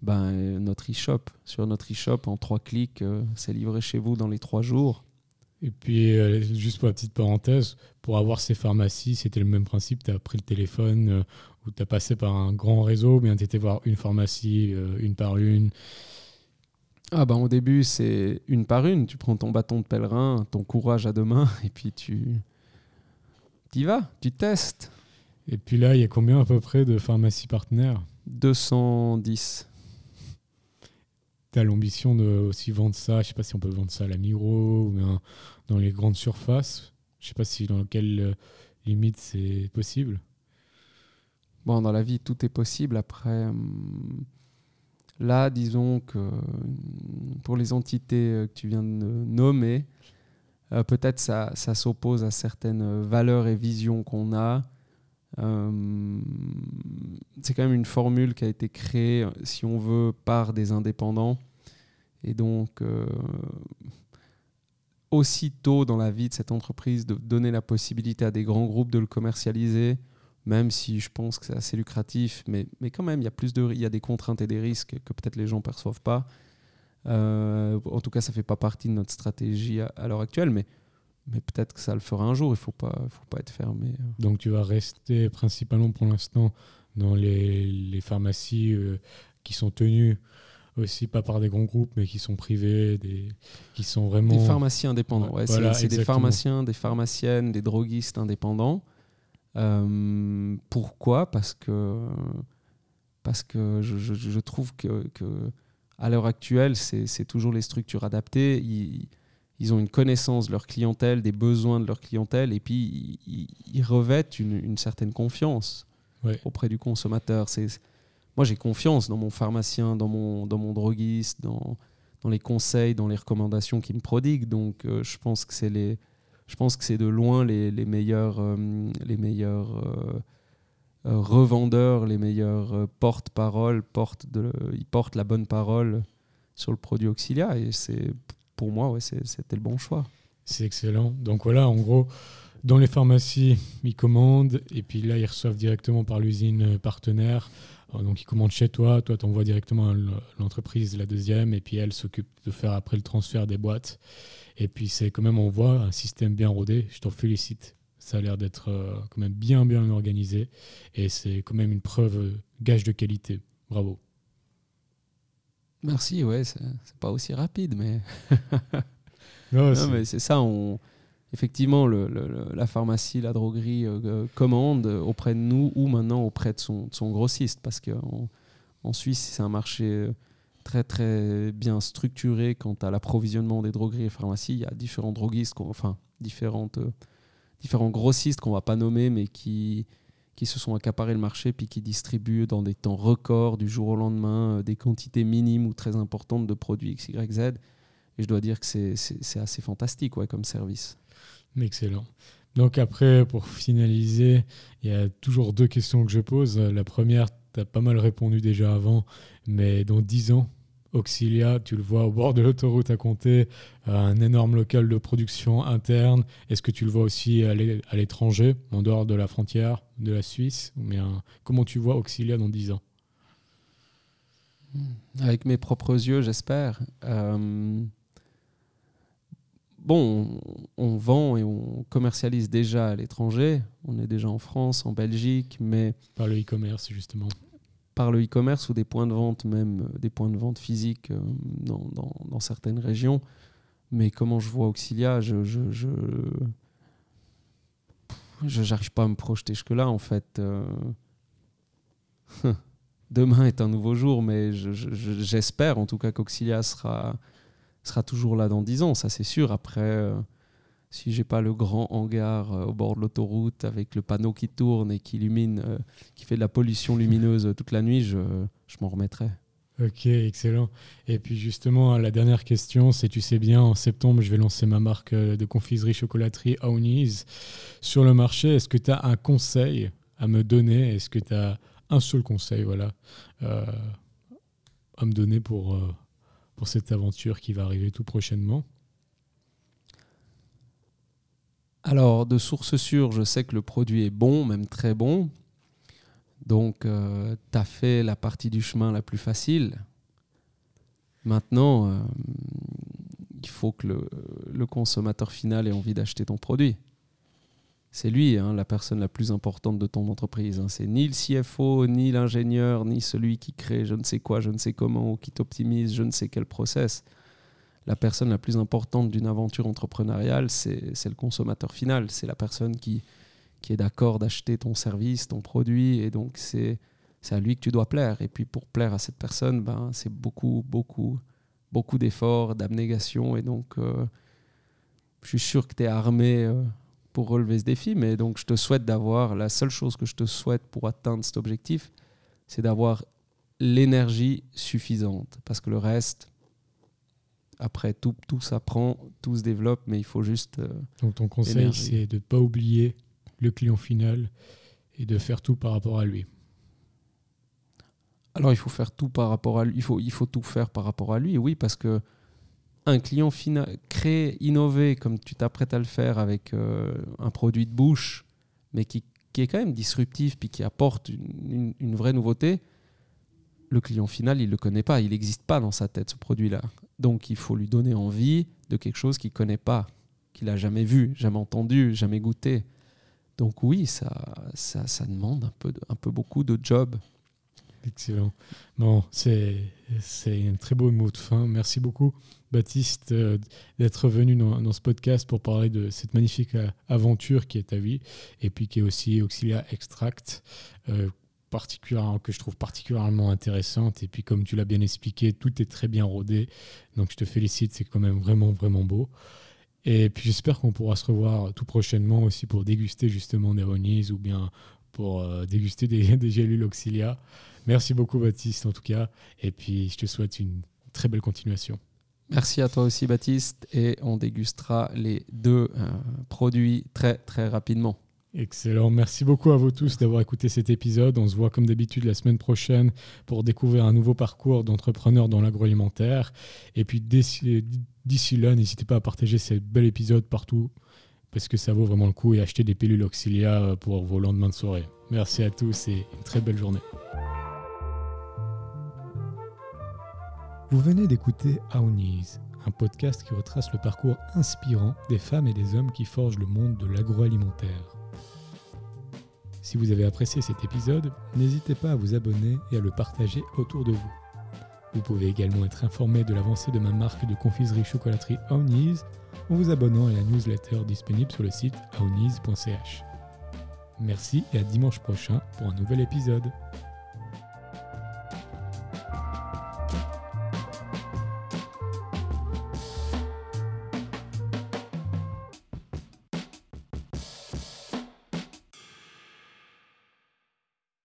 ben, notre e-shop. Sur notre e-shop, en trois clics, c'est livré chez vous dans les trois jours. Et puis, juste pour la petite parenthèse, pour avoir ces pharmacies, c'était le même principe. Tu as pris le téléphone ou tu as passé par un grand réseau, bien tu étais voir une pharmacie, une par une. Ah ben au début c'est une par une, tu prends ton bâton de pèlerin, ton courage à deux mains (laughs) et puis tu y vas, tu testes. Et puis là, il y a combien à peu près de pharmacies partenaires? 210. Tu as l'ambition de aussi vendre ça, je sais pas si on peut vendre ça à la Miro ou dans les grandes surfaces. Je sais pas si dans quelle euh, limite c'est possible. Bon, dans la vie, tout est possible. Après, hum, Là, disons que pour les entités euh, que tu viens de nommer, euh, peut-être ça, s'oppose à certaines valeurs et visions qu'on a. Euh, c'est quand même une formule qui a été créée, si on veut, par des indépendants. Et donc, aussitôt dans la vie de cette entreprise, de donner la possibilité à des grands groupes de le commercialiser, même si je pense que c'est assez lucratif, mais, mais quand même, il y, a plus de, il y a des contraintes et des risques que peut-être les gens ne perçoivent pas. Euh, en tout cas, ça ne fait pas partie de notre stratégie à, l'heure actuelle, mais, mais peut-être que ça le fera un jour, il ne faut pas, faut pas être fermé. Euh. Donc tu vas rester principalement pour l'instant dans les, les pharmacies euh, qui sont tenues aussi pas par des grands groupes, mais qui sont privés, des, qui sont vraiment... Des pharmaciens indépendants, ouais, c'est des pharmaciens, des pharmaciennes, des droguistes indépendants euh, pourquoi? Parce que, parce que je, je, trouve que, que, à l'heure actuelle, c'est toujours les structures adaptées. Ils, ils, ont une connaissance de leur clientèle, des besoins de leur clientèle, et puis ils, revêtent une, une, certaine confiance auprès du consommateur. Moi, j'ai confiance dans mon pharmacien, dans mon, dans mon droguiste, dans, dans les conseils, dans les recommandations qu'il me prodigue. Donc, euh, je pense que c'est les je pense que c'est de loin les, les meilleurs, les meilleurs euh, euh, euh, revendeurs, les meilleurs porte-parole, porte ils portent la bonne parole sur le produit Auxilia. Et c'est pour moi, ouais, c'était le bon choix. C'est excellent. Donc voilà, en gros, dans les pharmacies, ils commandent et puis là, ils reçoivent directement par l'usine partenaire. Donc ils commandent chez toi, toi tu envoies directement à l'entreprise la deuxième et puis elle s'occupe de faire après le transfert des boîtes. Et puis c'est quand même, on voit un système bien rodé. Je t'en félicite. Ça a l'air d'être euh, quand même bien bien organisé et c'est quand même une preuve euh, gage de qualité. Bravo. Merci, ouais, c'est pas aussi rapide, mais. (laughs) non, (laughs) mais c'est ça. On... Effectivement, la pharmacie, la droguerie euh, commande auprès de nous ou maintenant auprès de son, grossiste parce qu'en en Suisse, c'est un marché très très bien structuré quant à l'approvisionnement des drogueries et pharmacies. Il y a différents droguistes, enfin différentes, différents grossistes qu'on va pas nommer, mais qui, qui se sont accaparés le marché puis qui distribuent dans des temps records du jour au lendemain euh, des quantités minimes ou très importantes de produits XYZ. Et je dois dire que c'est assez fantastique ouais, comme service. Excellent. Donc après, pour finaliser, il y a toujours deux questions que je pose. La première, tu as pas mal répondu déjà avant, mais dans 10 ans, Auxilia, tu le vois au bord de l'autoroute à compter, un énorme local de production interne. Est-ce que tu le vois aussi à l'étranger, en dehors de la frontière de la Suisse Comment tu vois Auxilia dans 10 ans? Avec mes propres yeux, j'espère. Euh, bon, on, vend et on commercialise déjà à l'étranger. On est déjà en France, en Belgique, mais... Par le e-commerce, justement par le e-commerce ou des points de vente, même euh, des points de vente physiques euh, dans, dans, dans certaines régions. Mais comment je vois Auxilia, je, je, je, j'arrive pas à me projeter jusque-là, en fait. Euh. (laughs) Demain est un nouveau jour, mais j'espère en tout cas qu'Auxilia sera, sera toujours là dans 10 ans, ça c'est sûr. Après, si j'ai pas le grand hangar euh, au bord de l'autoroute avec le panneau qui tourne et qui illumine, euh, qui fait de la pollution lumineuse euh, toute la nuit, je, je m'en remettrai. Ok, excellent. Et puis justement, la dernière question, c'est tu sais bien, en septembre, je vais lancer ma marque de confiserie chocolaterie Ownies sur le marché. Est-ce que tu as un conseil à me donner? Est-ce que tu as un seul conseil voilà, à me donner pour, cette aventure qui va arriver tout prochainement Alors, de source sûre, je sais que le produit est bon, même très bon. Donc, euh, tu as fait la partie du chemin la plus facile. Maintenant, euh, il faut que le, consommateur final ait envie d'acheter ton produit. C'est lui, hein, la personne la plus importante de ton entreprise. Hein. C'est ni le CFO, ni l'ingénieur, ni celui qui crée je ne sais quoi, je ne sais comment, ou qui t'optimise je ne sais quel process la personne la plus importante d'une aventure entrepreneuriale, c'est le consommateur final. C'est la personne qui, qui est d'accord d'acheter ton service, ton produit. Et donc, c'est à lui que tu dois plaire. Et puis, pour plaire à cette personne, ben, c'est beaucoup, beaucoup, beaucoup d'efforts, d'abnégation. Et donc, euh, je suis sûr que tu es armé euh, pour relever ce défi. Mais donc, je te souhaite d'avoir, la seule chose que je te souhaite pour atteindre cet objectif, c'est d'avoir l'énergie suffisante. Parce que le reste, après, tout, tout s'apprend, tout se développe, mais il faut juste. Euh, Donc, ton conseil, c'est de ne pas oublier le client final et de faire tout par rapport à lui. Alors, il faut faire tout par rapport à lui. Il faut, il faut tout faire par rapport à lui, oui, parce que un client final, créé, innové, comme tu t'apprêtes à le faire avec euh, un produit de bouche, mais qui, est quand même disruptif, puis qui apporte une, vraie nouveauté, le client final, il ne le connaît pas, il n'existe pas dans sa tête, ce produit-là. Donc il faut lui donner envie de quelque chose qu'il ne connaît pas, qu'il n'a jamais vu, jamais entendu, jamais goûté. Donc oui, ça demande un peu, un peu beaucoup de job. Excellent. Bon, c'est un très beau mot de fin. Merci beaucoup, Baptiste, euh, d'être venu dans, ce podcast pour parler de cette magnifique euh, aventure qui est ta vie et puis qui est aussi Auxilia Extract. Euh, que je trouve particulièrement intéressante. Et puis, comme tu l'as bien expliqué, tout est très bien rodé. Donc, je te félicite, c'est quand même vraiment, vraiment beau. Et puis, j'espère qu'on pourra se revoir tout prochainement aussi pour déguster justement des ronies ou bien pour déguster des, (laughs) des gélules auxilia. Merci beaucoup, Baptiste, en tout cas. Et puis, je te souhaite une très belle continuation. Merci à toi aussi, Baptiste. Et on dégustera les deux euh, produits très, très rapidement. Excellent. Merci beaucoup à vous tous d'avoir écouté cet épisode. On se voit comme d'habitude la semaine prochaine pour découvrir un nouveau parcours d'entrepreneur dans l'agroalimentaire. Et puis d'ici là, n'hésitez pas à partager ce bel épisode partout parce que ça vaut vraiment le coup et acheter des pilules Auxilia pour vos lendemains de soirée. Merci à tous et une très belle journée. Vous venez d'écouter Aounis, un podcast qui retrace le parcours inspirant des femmes et des hommes qui forgent le monde de l'agroalimentaire. Si vous avez apprécié cet épisode, n'hésitez pas à vous abonner et à le partager autour de vous. Vous pouvez également être informé de l'avancée de ma marque de confiserie chocolaterie Aounis en vous abonnant à la newsletter disponible sur le site aounis.ch. Merci et à dimanche prochain pour un nouvel épisode.